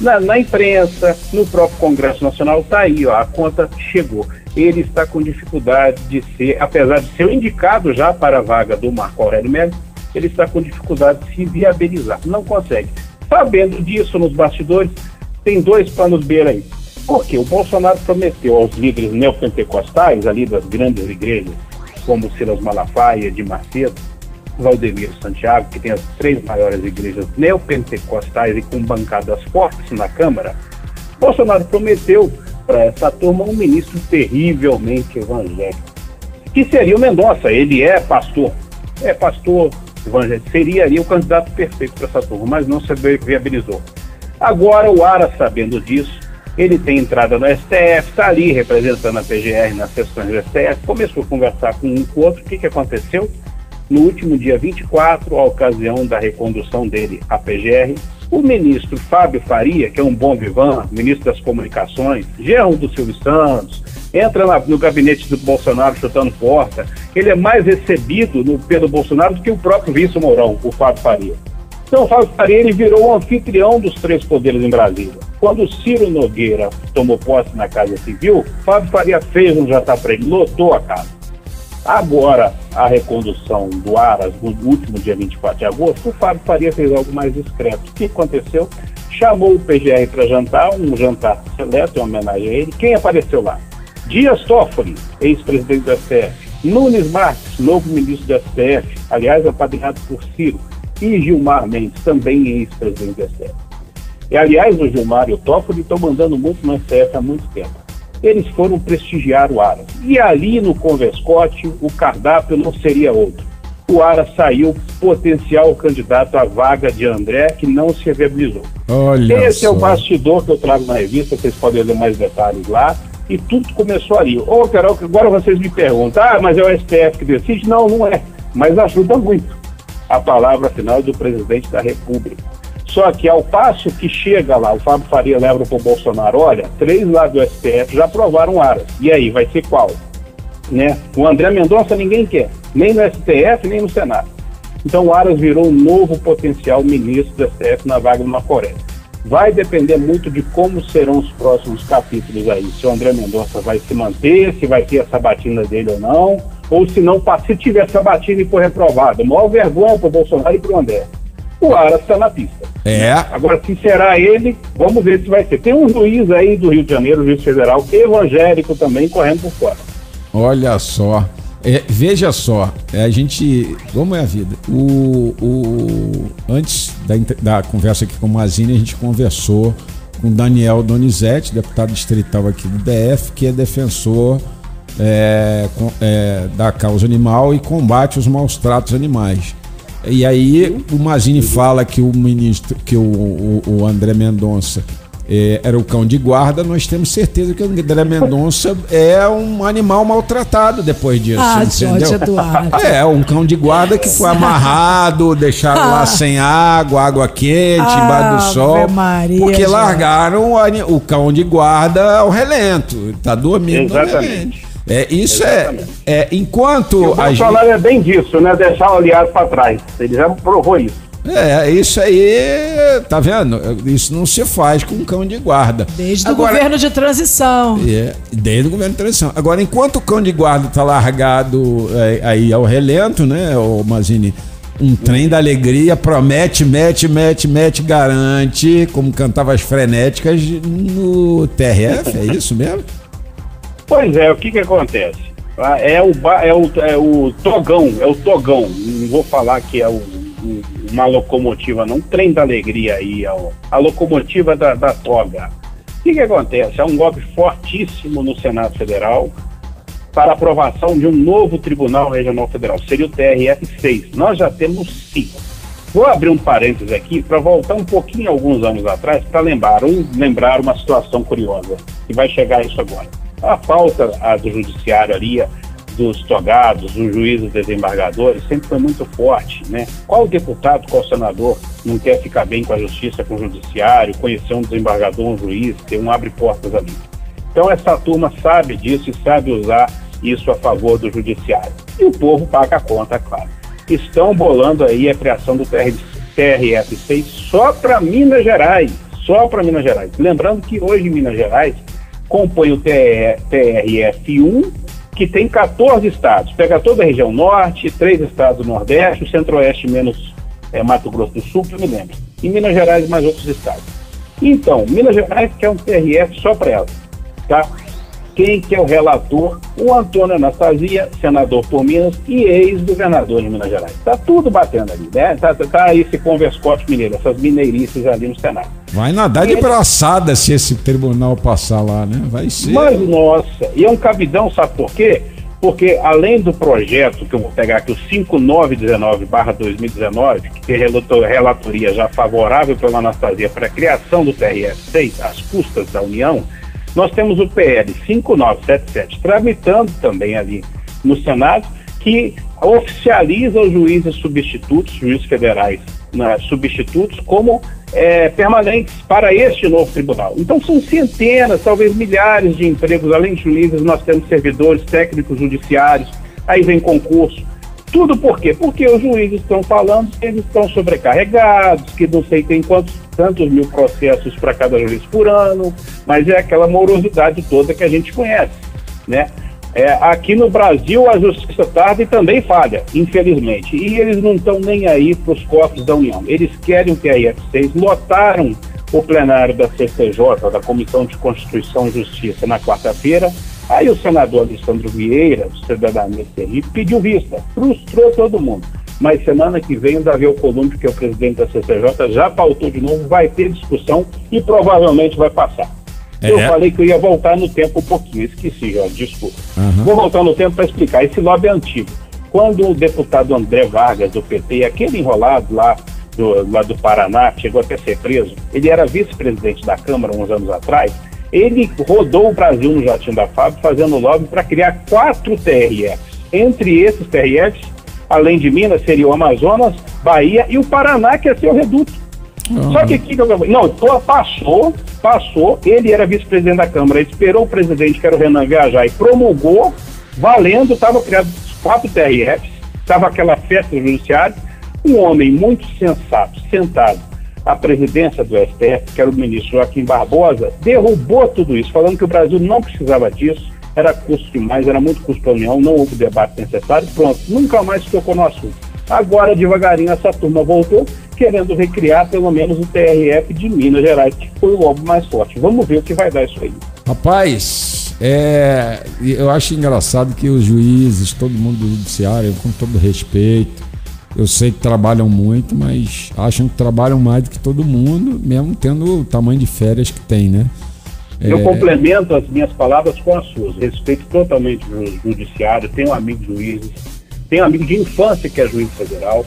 Speaker 5: Na, na imprensa, no próprio Congresso Nacional, está aí, ó, a conta chegou. Ele está com dificuldade de ser, apesar de ser indicado já para a vaga do Marco Aurélio Melo, ele está com dificuldade de se viabilizar. Não consegue. Sabendo disso nos bastidores, tem dois planos B aí. Porque o Bolsonaro prometeu aos líderes neopentecostais, ali das grandes igrejas, como Silas Malafaia, de Macedo, Valdemiro Santiago, que tem as três maiores igrejas neopentecostais e com bancadas fortes na Câmara, Bolsonaro prometeu para essa turma um ministro terrivelmente evangélico, que seria o Mendonça. Ele é pastor, é pastor evangélico, seria ali o candidato perfeito para essa turma, mas não se viabilizou. Agora o Ara, sabendo disso, ele tem entrada no STF, está ali representando a PGR nas sessões do STF, começou a conversar com um com o outro, o que, que aconteceu? No último dia 24, a ocasião da recondução dele à PGR, o ministro Fábio Faria, que é um bom vivan, ministro das Comunicações, gerro do Silvio Santos, entra na, no gabinete do Bolsonaro chutando porta, ele é mais recebido no, pelo Bolsonaro do que o próprio vice Mourão, o Fábio Faria. Então, o Fábio Faria ele virou o anfitrião dos três poderes em Brasília. Quando Ciro Nogueira tomou posse na Casa Civil, Fábio Faria fez um jantar para ele, lotou a casa. Agora, a recondução do Aras, no último dia 24 de agosto, o Fábio Faria fez algo mais discreto. O que aconteceu? Chamou o PGR para jantar, um jantar seleto em homenagem a ele. Quem apareceu lá? Dias Toffoli, ex-presidente do STF, Nunes Marques, novo ministro do STF, aliás, apadrinhado por Ciro, e Gilmar Mendes, também ex-presidente do STF. E, aliás, o Gilmar e o Toffoli estão mandando muito no STF há muito tempo. eles foram prestigiar o Aras. E ali no Converscote, o cardápio não seria outro. O Aras saiu potencial candidato à vaga de André, que não se viabilizou.
Speaker 2: Olha
Speaker 5: Esse
Speaker 2: só.
Speaker 5: é o bastidor que eu trago na revista, vocês podem ler mais detalhes lá. E tudo começou ali. Ô, Carol, que agora vocês me perguntam, ah, mas é o STF que decide? Não, não é. Mas ajuda muito. A palavra final do presidente da República. Só que ao passo que chega lá, o Fábio Faria leva para o Bolsonaro, olha, três lá do STF já aprovaram Aras. E aí, vai ser qual? Né? O André Mendonça ninguém quer, nem no STF, nem no Senado. Então o Aras virou um novo potencial ministro do STF na vaga do Macoré. Vai depender muito de como serão os próximos capítulos aí. Se o André Mendonça vai se manter, se vai ter a sabatina dele ou não, ou se não, se tiver sabatina e for reprovado. Maior vergonha para o Bolsonaro e para o André. O Aras está na pista.
Speaker 2: É,
Speaker 5: Agora, se será ele, vamos ver se vai ser. Tem um juiz aí do Rio de Janeiro, juiz federal, evangélico também, correndo por fora.
Speaker 2: olha só. É, veja só, é, a gente. Como é a vida? O, o, antes da, da conversa aqui com o Mazini, a gente conversou com Daniel Donizete, deputado distrital aqui do DF, que é defensor é, com- é, da causa animal e combate os maus tratos animais. E aí o Mazini fala que o ministro, que o, o, o André Mendonça é, era o cão de guarda, nós temos certeza que o André Mendonça é um animal maltratado depois disso,
Speaker 3: Ah,
Speaker 2: entendeu?
Speaker 3: Jorge Eduardo.
Speaker 2: É, um cão de guarda que foi amarrado, deixaram lá sem água, água quente, embaixo do sol.
Speaker 3: Maria,
Speaker 2: porque
Speaker 3: Jorge.
Speaker 2: largaram o, o cão de guarda ao relento. Tá dormindo
Speaker 5: Exatamente.
Speaker 2: É, isso
Speaker 5: Exatamente.
Speaker 2: é, é. Enquanto
Speaker 5: O
Speaker 2: a gente.
Speaker 5: Bolsonaro é bem disso, né? Deixar o aliado para trás. Ele já provou isso.
Speaker 2: É, isso aí, tá vendo? Isso não se faz com um cão de guarda.
Speaker 3: Desde o governo de transição.
Speaker 2: É, desde o governo de transição. Agora, enquanto o cão de guarda tá largado é, aí ao relento, né, o Mazini? Um trem da alegria promete, mete, mete, mete, garante, como cantava as frenéticas no TRF, é isso mesmo?
Speaker 5: Pois é, o que que acontece? Ah, É o, é o, é o togão, é o togão. Não vou falar que é o, o- uma locomotiva, não. Trem da alegria aí, o- a locomotiva da, da toga. O que que acontece? É um golpe fortíssimo no Senado Federal para aprovação de um novo Tribunal Regional Federal. Seria o TRF-6. Nós já temos cinco. Vou abrir um parênteses aqui para voltar um pouquinho alguns anos atrás para lembrar, um, lembrar uma situação curiosa, que vai chegar a isso agora. A falta a do judiciário ali, a dos togados, dos juízes desembargadores, sempre foi muito forte, né? Qual deputado, qual senador não quer ficar bem com a justiça, com o judiciário, conhecer um desembargador, um juiz, ter um abre portas ali. Então essa turma sabe disso e sabe usar isso a favor do judiciário. E o povo paga a conta, claro. Estão bolando aí a criação do TR, TRF6 só para Minas Gerais, só para Minas Gerais. Lembrando que hoje Minas Gerais compõe o TR, TRF1, que tem 14 estados. Pega toda a região norte, três estados do nordeste, o centro-oeste menos é, Mato Grosso do Sul, que eu me lembro. E Minas Gerais mais outros estados. Então, Minas Gerais quer um TRF só para ela, tá? Quem que é o relator? O Antônio Anastasia, senador por Minas e ex-governador de Minas Gerais. Tá tudo batendo ali, né? Tá, tá, tá esse converscote mineiro, essas mineirices ali no Senado.
Speaker 2: Vai nadar de braçada se esse tribunal passar lá, né? Vai ser.
Speaker 5: Mas, nossa, e é um cabidão, sabe por quê? Porque além do projeto, que eu vou pegar aqui, o 5919-2019, que tem relator- relatoria já favorável pela Anastasia para a criação do TRF-6, às custas da União, nós temos o PL 5977 tramitando também ali no Senado, que oficializa os juízes substitutos, juízes federais né, substitutos, como é, permanentes para este novo tribunal. Então são centenas, talvez milhares de empregos, além de juízes, nós temos servidores, técnicos judiciários, aí vem concurso. Tudo por quê? Porque os juízes estão falando que eles estão sobrecarregados, que não sei tem quantos tantos mil processos para cada juiz por ano, mas é aquela morosidade toda que a gente conhece, né? É, aqui no Brasil a justiça tarda e também falha, infelizmente. E eles não estão nem aí para os cofres da União. Eles querem o TRF6, lotaram o plenário da CCJ, da Comissão de Constituição e Justiça, na quarta-feira. Aí o senador Alessandro Vieira, do Cidadania Sergipe, pediu vista, frustrou todo mundo. Mas semana que vem o Davi Alcolumbre, que é o presidente da CCJ, já pautou de novo, vai ter discussão e provavelmente vai passar.
Speaker 2: É.
Speaker 5: Eu falei que eu ia voltar no tempo um pouquinho, esqueci, desculpa.
Speaker 2: Uhum.
Speaker 5: Vou voltar no tempo para explicar. Esse lobby é antigo. Quando o deputado André Vargas, do PT, aquele enrolado lá do, lá do Paraná, chegou até ser preso, ele era vice-presidente da Câmara uns anos atrás, ele rodou o Brasil no Jatinho da Fábio fazendo lobby para criar quatro TRFs. Entre esses TRFs, além de Minas, seria o Amazonas, Bahia e o Paraná, que é seu reduto. Só que aqui, não, tô- passou, passou, ele era vice-presidente da Câmara, esperou o presidente, que era o Renan, viajar e promulgou, valendo, estava criado quatro TRFs, estava aquela festa no judiciário, um homem muito sensato, sentado à presidência do STF, que era o ministro Joaquim Barbosa, derrubou tudo isso, falando que o Brasil não precisava disso, era custo demais, era muito custo para a União, não houve debate necessário, pronto, nunca mais tocou no assunto. Agora, devagarinho, essa turma voltou, querendo recriar pelo menos o TRF de Minas Gerais, que foi o óbvio mais forte. Vamos ver o que vai dar isso aí.
Speaker 2: Rapaz, é, eu acho engraçado que os juízes, todo mundo do judiciário, com todo respeito, eu sei que trabalham muito, mas acham que trabalham mais do que todo mundo, mesmo tendo o tamanho de férias que tem, né?
Speaker 5: Eu complemento as minhas palavras com as suas. Respeito totalmente o judiciário, tenho amigos juízes, tenho amigo de infância que é juiz federal,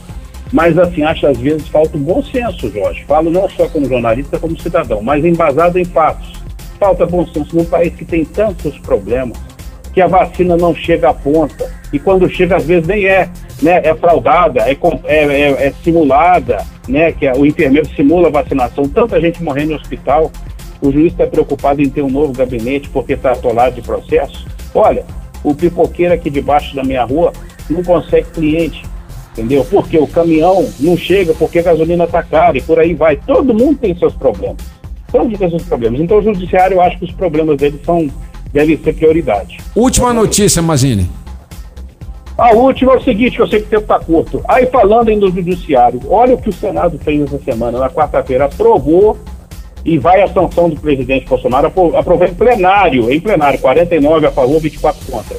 Speaker 5: mas assim, acho às vezes falta um bom senso, Jorge. Falo não só como jornalista, como cidadão, mas embasado em fatos. Falta bom senso num país que tem tantos problemas, que a vacina não chega à ponta, e quando chega às vezes nem é, né, é fraudada, é, é, é- é simulada, né, que o enfermeiro simula a vacinação, tanta gente morrendo no hospital, o juiz está preocupado em ter um novo gabinete porque está atolado de processo. Olha, o pipoqueiro aqui debaixo da minha rua não consegue cliente, entendeu? Porque o caminhão não chega porque a gasolina está cara e por aí vai. Todo mundo tem seus problemas. Todo mundo tem seus problemas. Então o judiciário, eu acho que os problemas dele são, devem ser prioridade.
Speaker 2: Última notícia, Mazini.
Speaker 5: A última é o seguinte, que eu sei que o tempo está curto. Aí falando ainda do judiciário, olha o que o Senado fez essa semana, na quarta-feira, aprovou e vai a sanção do presidente Bolsonaro, apro- aprovou em plenário, em plenário, 49 a favor, 24 contra.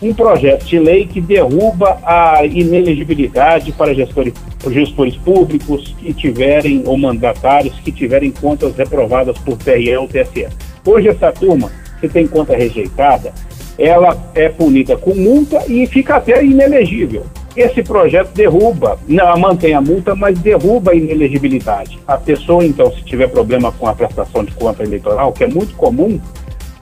Speaker 5: Um projeto de lei que derruba a inelegibilidade para gestores, gestores públicos que tiverem, ou mandatários, que tiverem contas reprovadas por TRE ou TSE. Hoje essa turma, que tem conta rejeitada, ela é punida com multa e fica até inelegível. Esse projeto derruba, não mantém a multa, mas derruba a inelegibilidade. A pessoa, então, se tiver problema com a prestação de conta eleitoral, que é muito comum,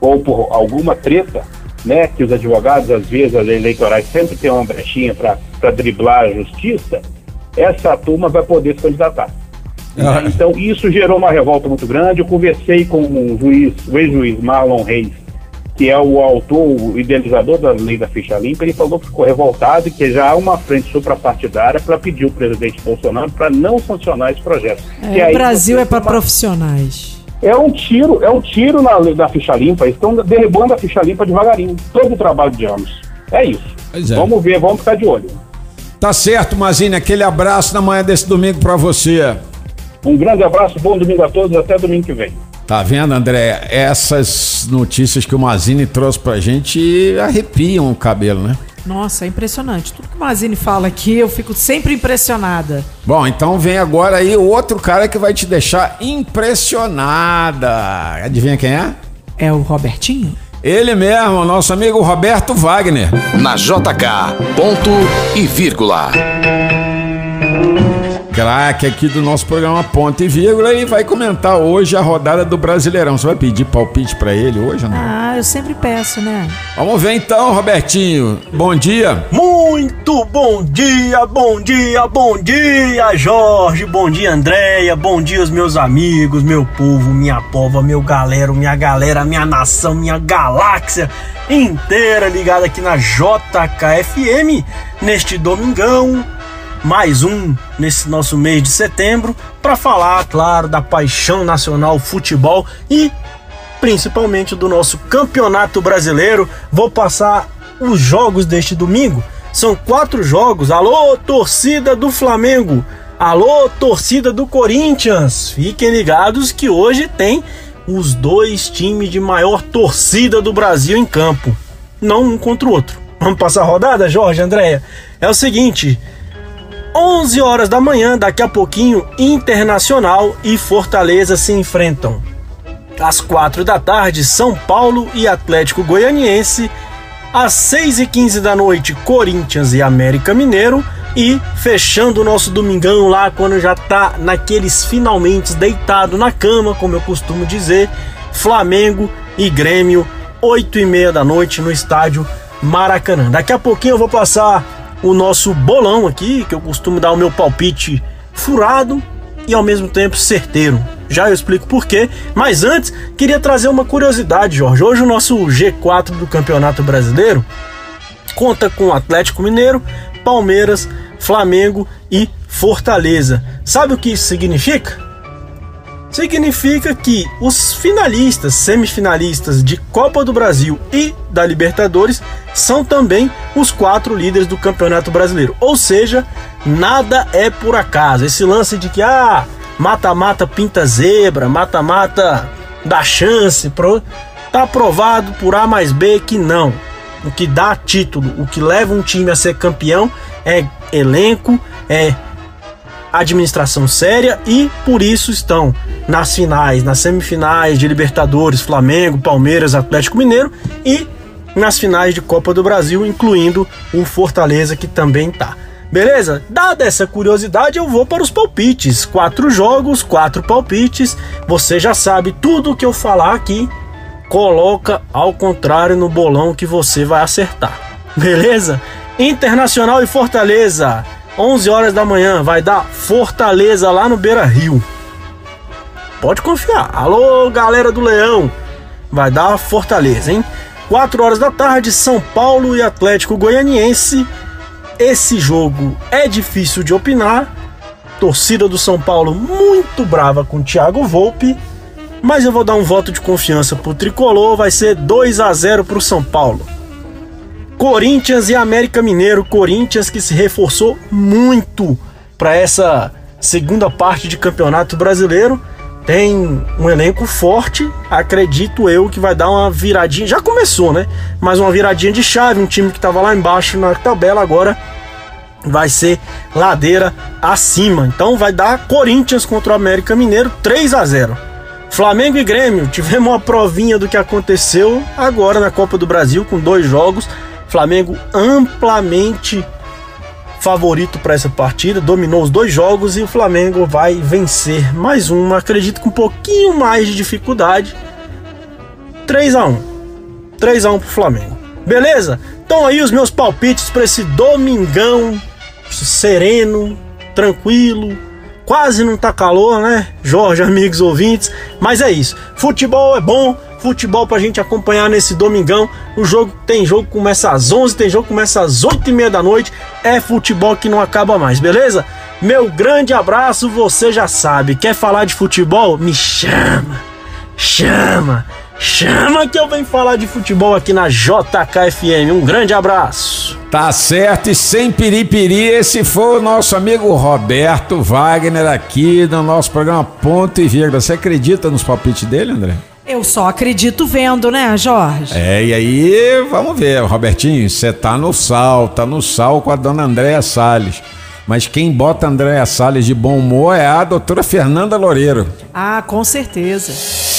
Speaker 5: ou por alguma treta, né, que os advogados, às vezes, as eleitorais sempre têm uma brechinha para driblar a justiça, essa turma vai poder se candidatar.
Speaker 2: Ah.
Speaker 5: Então, isso gerou uma revolta muito grande. Eu conversei com o juiz, o ex-juiz Marlon Reis, que é o autor, o idealizador da lei da ficha limpa, ele falou que ficou revoltado e que já há uma frente suprapartidária para pedir o presidente Bolsonaro para não sancionar esse projeto.
Speaker 3: É, o Brasil é para
Speaker 5: uma-
Speaker 3: profissionais.
Speaker 5: É um tiro, é um tiro na da ficha limpa. Estão derribando a ficha limpa devagarinho. Todo o trabalho de anos. É isso.
Speaker 2: É.
Speaker 5: Vamos ver, vamos ficar de olho.
Speaker 2: Tá certo, Mazini. Aquele abraço na manhã desse domingo pra você.
Speaker 5: Um grande abraço, bom domingo a todos, até domingo que vem.
Speaker 2: Tá vendo, André? Essas notícias que o Mazini trouxe pra gente arrepiam o cabelo, né?
Speaker 3: Nossa, é impressionante. Tudo que o Mazini fala aqui, eu fico sempre impressionada.
Speaker 2: Bom, então vem agora aí outro cara que vai te deixar impressionada. Adivinha quem é?
Speaker 3: É o Robertinho?
Speaker 2: Ele mesmo, nosso amigo Roberto Wagner.
Speaker 1: Na JK, ponto e vírgula.
Speaker 2: Craque aqui do nosso programa Ponto e Vírgula e vai comentar hoje a rodada do Brasileirão. Você vai pedir palpite pra ele hoje ou não?
Speaker 3: Ah, eu sempre peço, né?
Speaker 2: Vamos ver então, Robertinho. Bom dia.
Speaker 6: Muito bom dia, bom dia, bom dia, Jorge, bom dia, Andréia, bom dia, os meus amigos, meu povo, minha pova, meu galera, minha galera, minha nação, minha galáxia inteira ligada aqui na JKFM neste domingão. Mais um nesse nosso mês de setembro para falar, claro, da paixão nacional futebol e principalmente do nosso campeonato brasileiro. Vou passar os jogos deste domingo. São quatro jogos. Alô, torcida do Flamengo! Alô, torcida do Corinthians! Fiquem ligados que hoje tem os dois times de maior torcida do Brasil em campo. Não um contra o outro. Vamos passar a rodada, Jorge, Andréia? É o seguinte. 11 horas da manhã, daqui a pouquinho, Internacional e Fortaleza se enfrentam. Às 4 da tarde, São Paulo e Atlético Goianiense. Às 6 e 15 da noite, Corinthians e América Mineiro. E fechando o nosso domingão lá, quando já tá naqueles finalmente deitado na cama, como eu costumo dizer, Flamengo e Grêmio, 8 e meia da noite no estádio Maracanã. Daqui a pouquinho eu vou passar o nosso bolão aqui, que eu costumo dar o meu palpite furado e ao mesmo tempo certeiro. Já eu explico por quê, mas antes queria trazer uma curiosidade, Jorge. Hoje o nosso G4 do Campeonato Brasileiro conta com Atlético Mineiro, Palmeiras, Flamengo e Fortaleza. Sabe o que isso significa? Significa que os finalistas, semifinalistas de Copa do Brasil e da Libertadores são também os quatro líderes do Campeonato Brasileiro. Ou seja, nada é por acaso. Esse lance de que ah, mata-mata pinta zebra, mata-mata dá chance, pro... tá provado por A mais B que não. O que dá título, o que leva um time a ser campeão é elenco, é administração séria e por isso estão nas finais, nas semifinais de Libertadores, Flamengo, Palmeiras, Atlético Mineiro e nas finais de Copa do Brasil, incluindo o Fortaleza que também tá. Beleza? Dada essa curiosidade, eu vou para os palpites. Quatro jogos, quatro palpites. Você já sabe tudo o que eu falar aqui. Coloca ao contrário no bolão que você vai acertar. Beleza? Internacional e Fortaleza. 11 horas da manhã vai dar Fortaleza lá no Beira Rio. Pode confiar. Alô, galera do Leão. Vai dar Fortaleza, hein? 4 horas da tarde, São Paulo e Atlético Goianiense. Esse jogo é difícil de opinar. Torcida do São Paulo muito brava com Thiago Volpe. Mas eu vou dar um voto de confiança pro tricolor. Vai ser 2 a 0 pro São Paulo. Corinthians e América Mineiro. Corinthians que se reforçou muito para essa segunda parte de campeonato brasileiro. Tem um elenco forte, acredito eu que vai dar uma viradinha. Já começou, né? Mas uma viradinha de chave. Um time que estava lá embaixo na tabela agora vai ser ladeira acima. Então vai dar Corinthians contra o América Mineiro 3 a 0. Flamengo e Grêmio, tivemos uma provinha do que aconteceu agora na Copa do Brasil com dois jogos. Flamengo amplamente favorito para essa partida, dominou os dois jogos e o Flamengo vai vencer mais uma, acredito com um pouquinho mais de dificuldade. 3 a 1. 3 a 1 pro Flamengo. Beleza? Então aí os meus palpites para esse domingão sereno, tranquilo, quase não tá calor, né? Jorge, amigos ouvintes, mas é isso. Futebol é bom, futebol pra gente acompanhar nesse domingão. O jogo tem jogo começa às 11, tem jogo começa às 8 e meia da noite. É futebol que não acaba mais, beleza? Meu grande abraço, você já sabe. Quer falar de futebol? Me chama, chama, chama que eu venho falar de futebol aqui na JKFM. Um grande abraço.
Speaker 2: Tá certo, e sem piripiri, esse foi o nosso amigo Roberto Wagner aqui no nosso programa Ponto e Vírgula. Você acredita nos palpites dele, André?
Speaker 3: Eu só acredito vendo, né, Jorge?
Speaker 2: É, e aí, vamos ver, Robertinho, você tá no sal, tá no sal com a dona Andréa Salles. Mas quem bota a Andréa Salles de bom humor é a doutora Fernanda Loureiro.
Speaker 3: Ah, com certeza.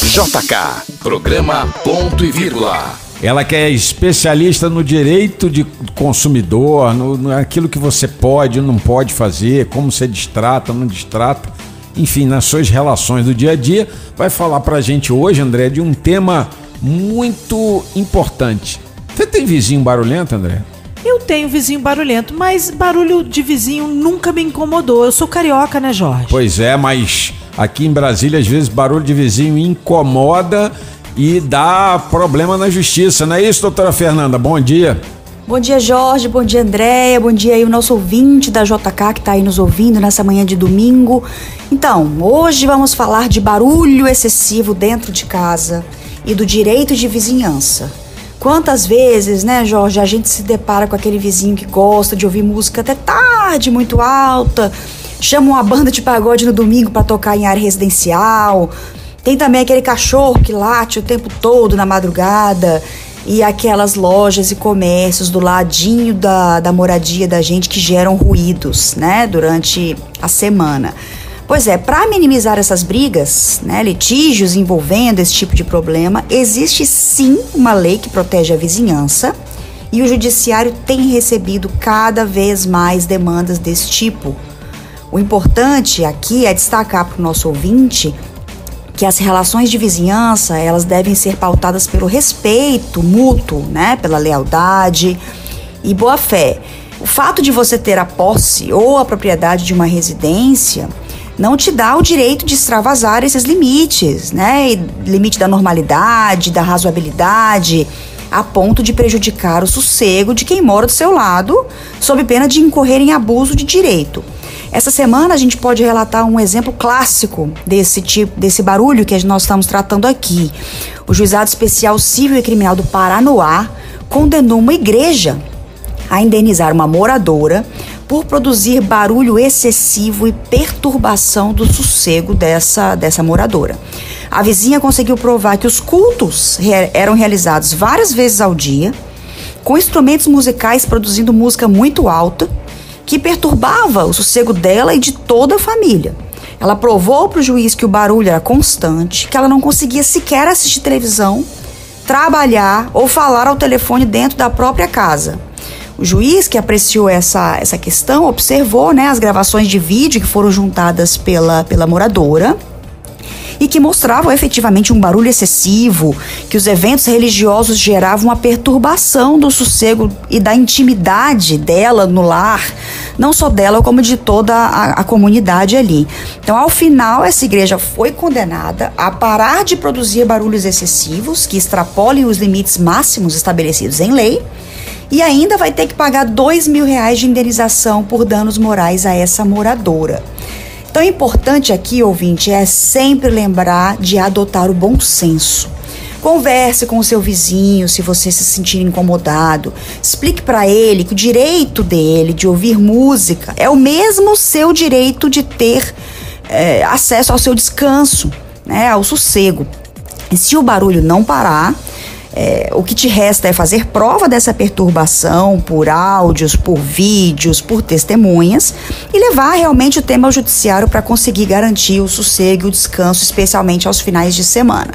Speaker 1: JK, programa Ponto e Vírgula.
Speaker 2: Ela que é especialista no direito de consumidor, no, naquilo que você pode e não pode fazer, como você distrata, não distrata enfim, nas suas relações do dia a dia, vai falar para a gente hoje, André, de um tema muito importante. Você tem vizinho barulhento, André?
Speaker 3: Eu tenho vizinho barulhento, mas barulho de vizinho nunca me incomodou. Eu sou carioca, né, Jorge?
Speaker 2: Pois é, mas aqui em Brasília, às vezes, barulho de vizinho incomoda e dá problema na justiça, não é isso, doutora Fernanda? Bom dia.
Speaker 7: Bom dia, Jorge. Bom dia, Andréia. Bom dia aí o nosso ouvinte da JK que está aí nos ouvindo nessa manhã de domingo. Então, hoje vamos falar de barulho excessivo dentro de casa e do direito de vizinhança. Quantas vezes, né, Jorge, a gente se depara com aquele vizinho que gosta de ouvir música até tarde, muito alta, chama uma banda de pagode no domingo para tocar em área residencial. Tem também aquele cachorro que late o tempo todo na madrugada e aquelas lojas e comércios do ladinho da, da moradia da gente que geram ruídos, né, durante a semana. Pois é, para minimizar essas brigas, né, litígios envolvendo esse tipo de problema, existe sim uma lei que protege a vizinhança e o judiciário tem recebido cada vez mais demandas desse tipo. O importante aqui é destacar para o nosso ouvinte que as relações de vizinhança elas devem ser pautadas pelo respeito mútuo, né, pela lealdade e boa fé. O fato de você ter a posse ou a propriedade de uma residência não te dá o direito de extravasar esses limites, né? limite da normalidade, da razoabilidade, a ponto de prejudicar o sossego de quem mora do seu lado, sob pena de incorrer em abuso de direito. Essa semana a gente pode relatar um exemplo clássico desse tipo, desse barulho que nós estamos tratando aqui. O Juizado Especial Civil e Criminal do Paranoá condenou uma igreja a indenizar uma moradora por produzir barulho excessivo e perturbação do sossego dessa, dessa moradora. A vizinha conseguiu provar que os cultos eram realizados várias vezes ao dia, com instrumentos musicais produzindo música muito alta, que perturbava o sossego dela e de toda a família. Ela provou para o juiz que o barulho era constante, que ela não conseguia sequer assistir televisão, trabalhar ou falar ao telefone dentro da própria casa. O juiz que apreciou essa, essa questão observou né, as gravações de vídeo que foram juntadas pela, pela moradora e que mostravam efetivamente um barulho excessivo, que os eventos religiosos geravam uma perturbação do sossego e da intimidade dela no lar, não só dela, como de toda a, a comunidade ali. Então, ao final, essa igreja foi condenada a parar de produzir barulhos excessivos que extrapolem os limites máximos estabelecidos em lei e ainda vai ter que pagar dois mil reais de indenização por danos morais a essa moradora. Então, importante aqui, ouvinte, é sempre lembrar de adotar o bom senso. Converse com o seu vizinho se você se sentir incomodado. Explique para ele que o direito dele de ouvir música é o mesmo seu direito de ter é, acesso ao seu descanso, né, ao sossego. E se o barulho não parar, é, o que te resta é fazer prova dessa perturbação por áudios, por vídeos, por testemunhas e levar realmente o tema ao judiciário para conseguir garantir o sossego e o descanso, especialmente aos finais de semana.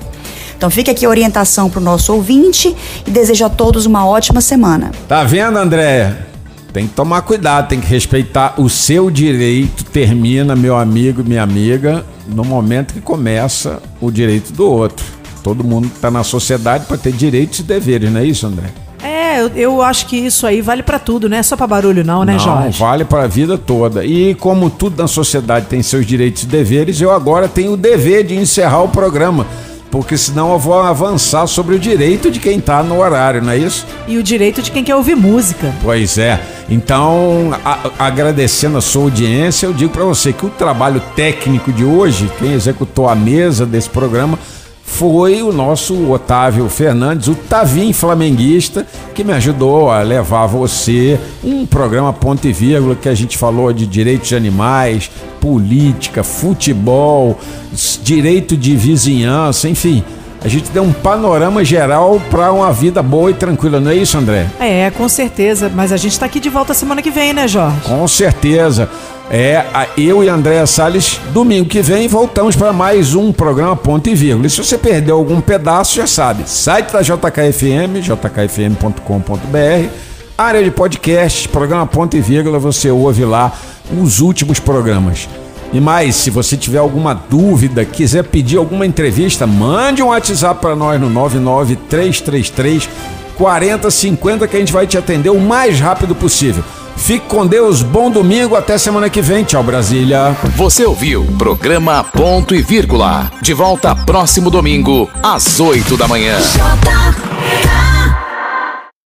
Speaker 7: Então fica aqui a orientação para o nosso ouvinte e desejo a todos uma ótima semana.
Speaker 2: Tá vendo, Andréia? Tem que tomar cuidado, tem que respeitar o seu direito. Termina, meu amigo, minha amiga, no momento que começa o direito do outro. Todo mundo está na sociedade para ter direitos e deveres, não é isso, André?
Speaker 3: É, eu, eu acho que isso aí vale para tudo, não é só para barulho não, né,
Speaker 2: não,
Speaker 3: Jorge?
Speaker 2: vale para a vida toda. E como tudo na sociedade tem seus direitos e deveres, eu agora tenho o dever de encerrar o programa porque senão eu vou avançar sobre o direito de quem está no horário, não é isso?
Speaker 3: E o direito de quem quer ouvir música.
Speaker 2: Pois é. Então, a, agradecendo a sua audiência, eu digo para você que o trabalho técnico de hoje, quem executou a mesa desse programa, foi o nosso Otávio Fernandes, o Tavim Flamenguista, que me ajudou a levar você um programa ponto e vírgula que a gente falou de direitos de animais, política, futebol, direito de vizinhança, enfim. A gente deu um panorama geral para uma vida boa e tranquila, não é isso, André?
Speaker 3: É, com certeza. Mas a gente está aqui de volta semana que vem, né, Jorge?
Speaker 2: Com certeza. É, eu e Andréa Salles, domingo que vem, voltamos para mais um programa Ponto e Vírgula. E se você perdeu algum pedaço, já sabe, site da JKFM, jkfm.com.br, área de podcast, programa Ponto e Vírgula, você ouve lá os últimos programas. E mais, se você tiver alguma dúvida, quiser pedir alguma entrevista, mande um WhatsApp para nós no 99333 4050 que a gente vai te atender o mais rápido possível. Fique com Deus, bom domingo, até semana que vem. Tchau, Brasília.
Speaker 1: Você ouviu programa Ponto e Vírgula. De volta próximo domingo, às 8 da manhã.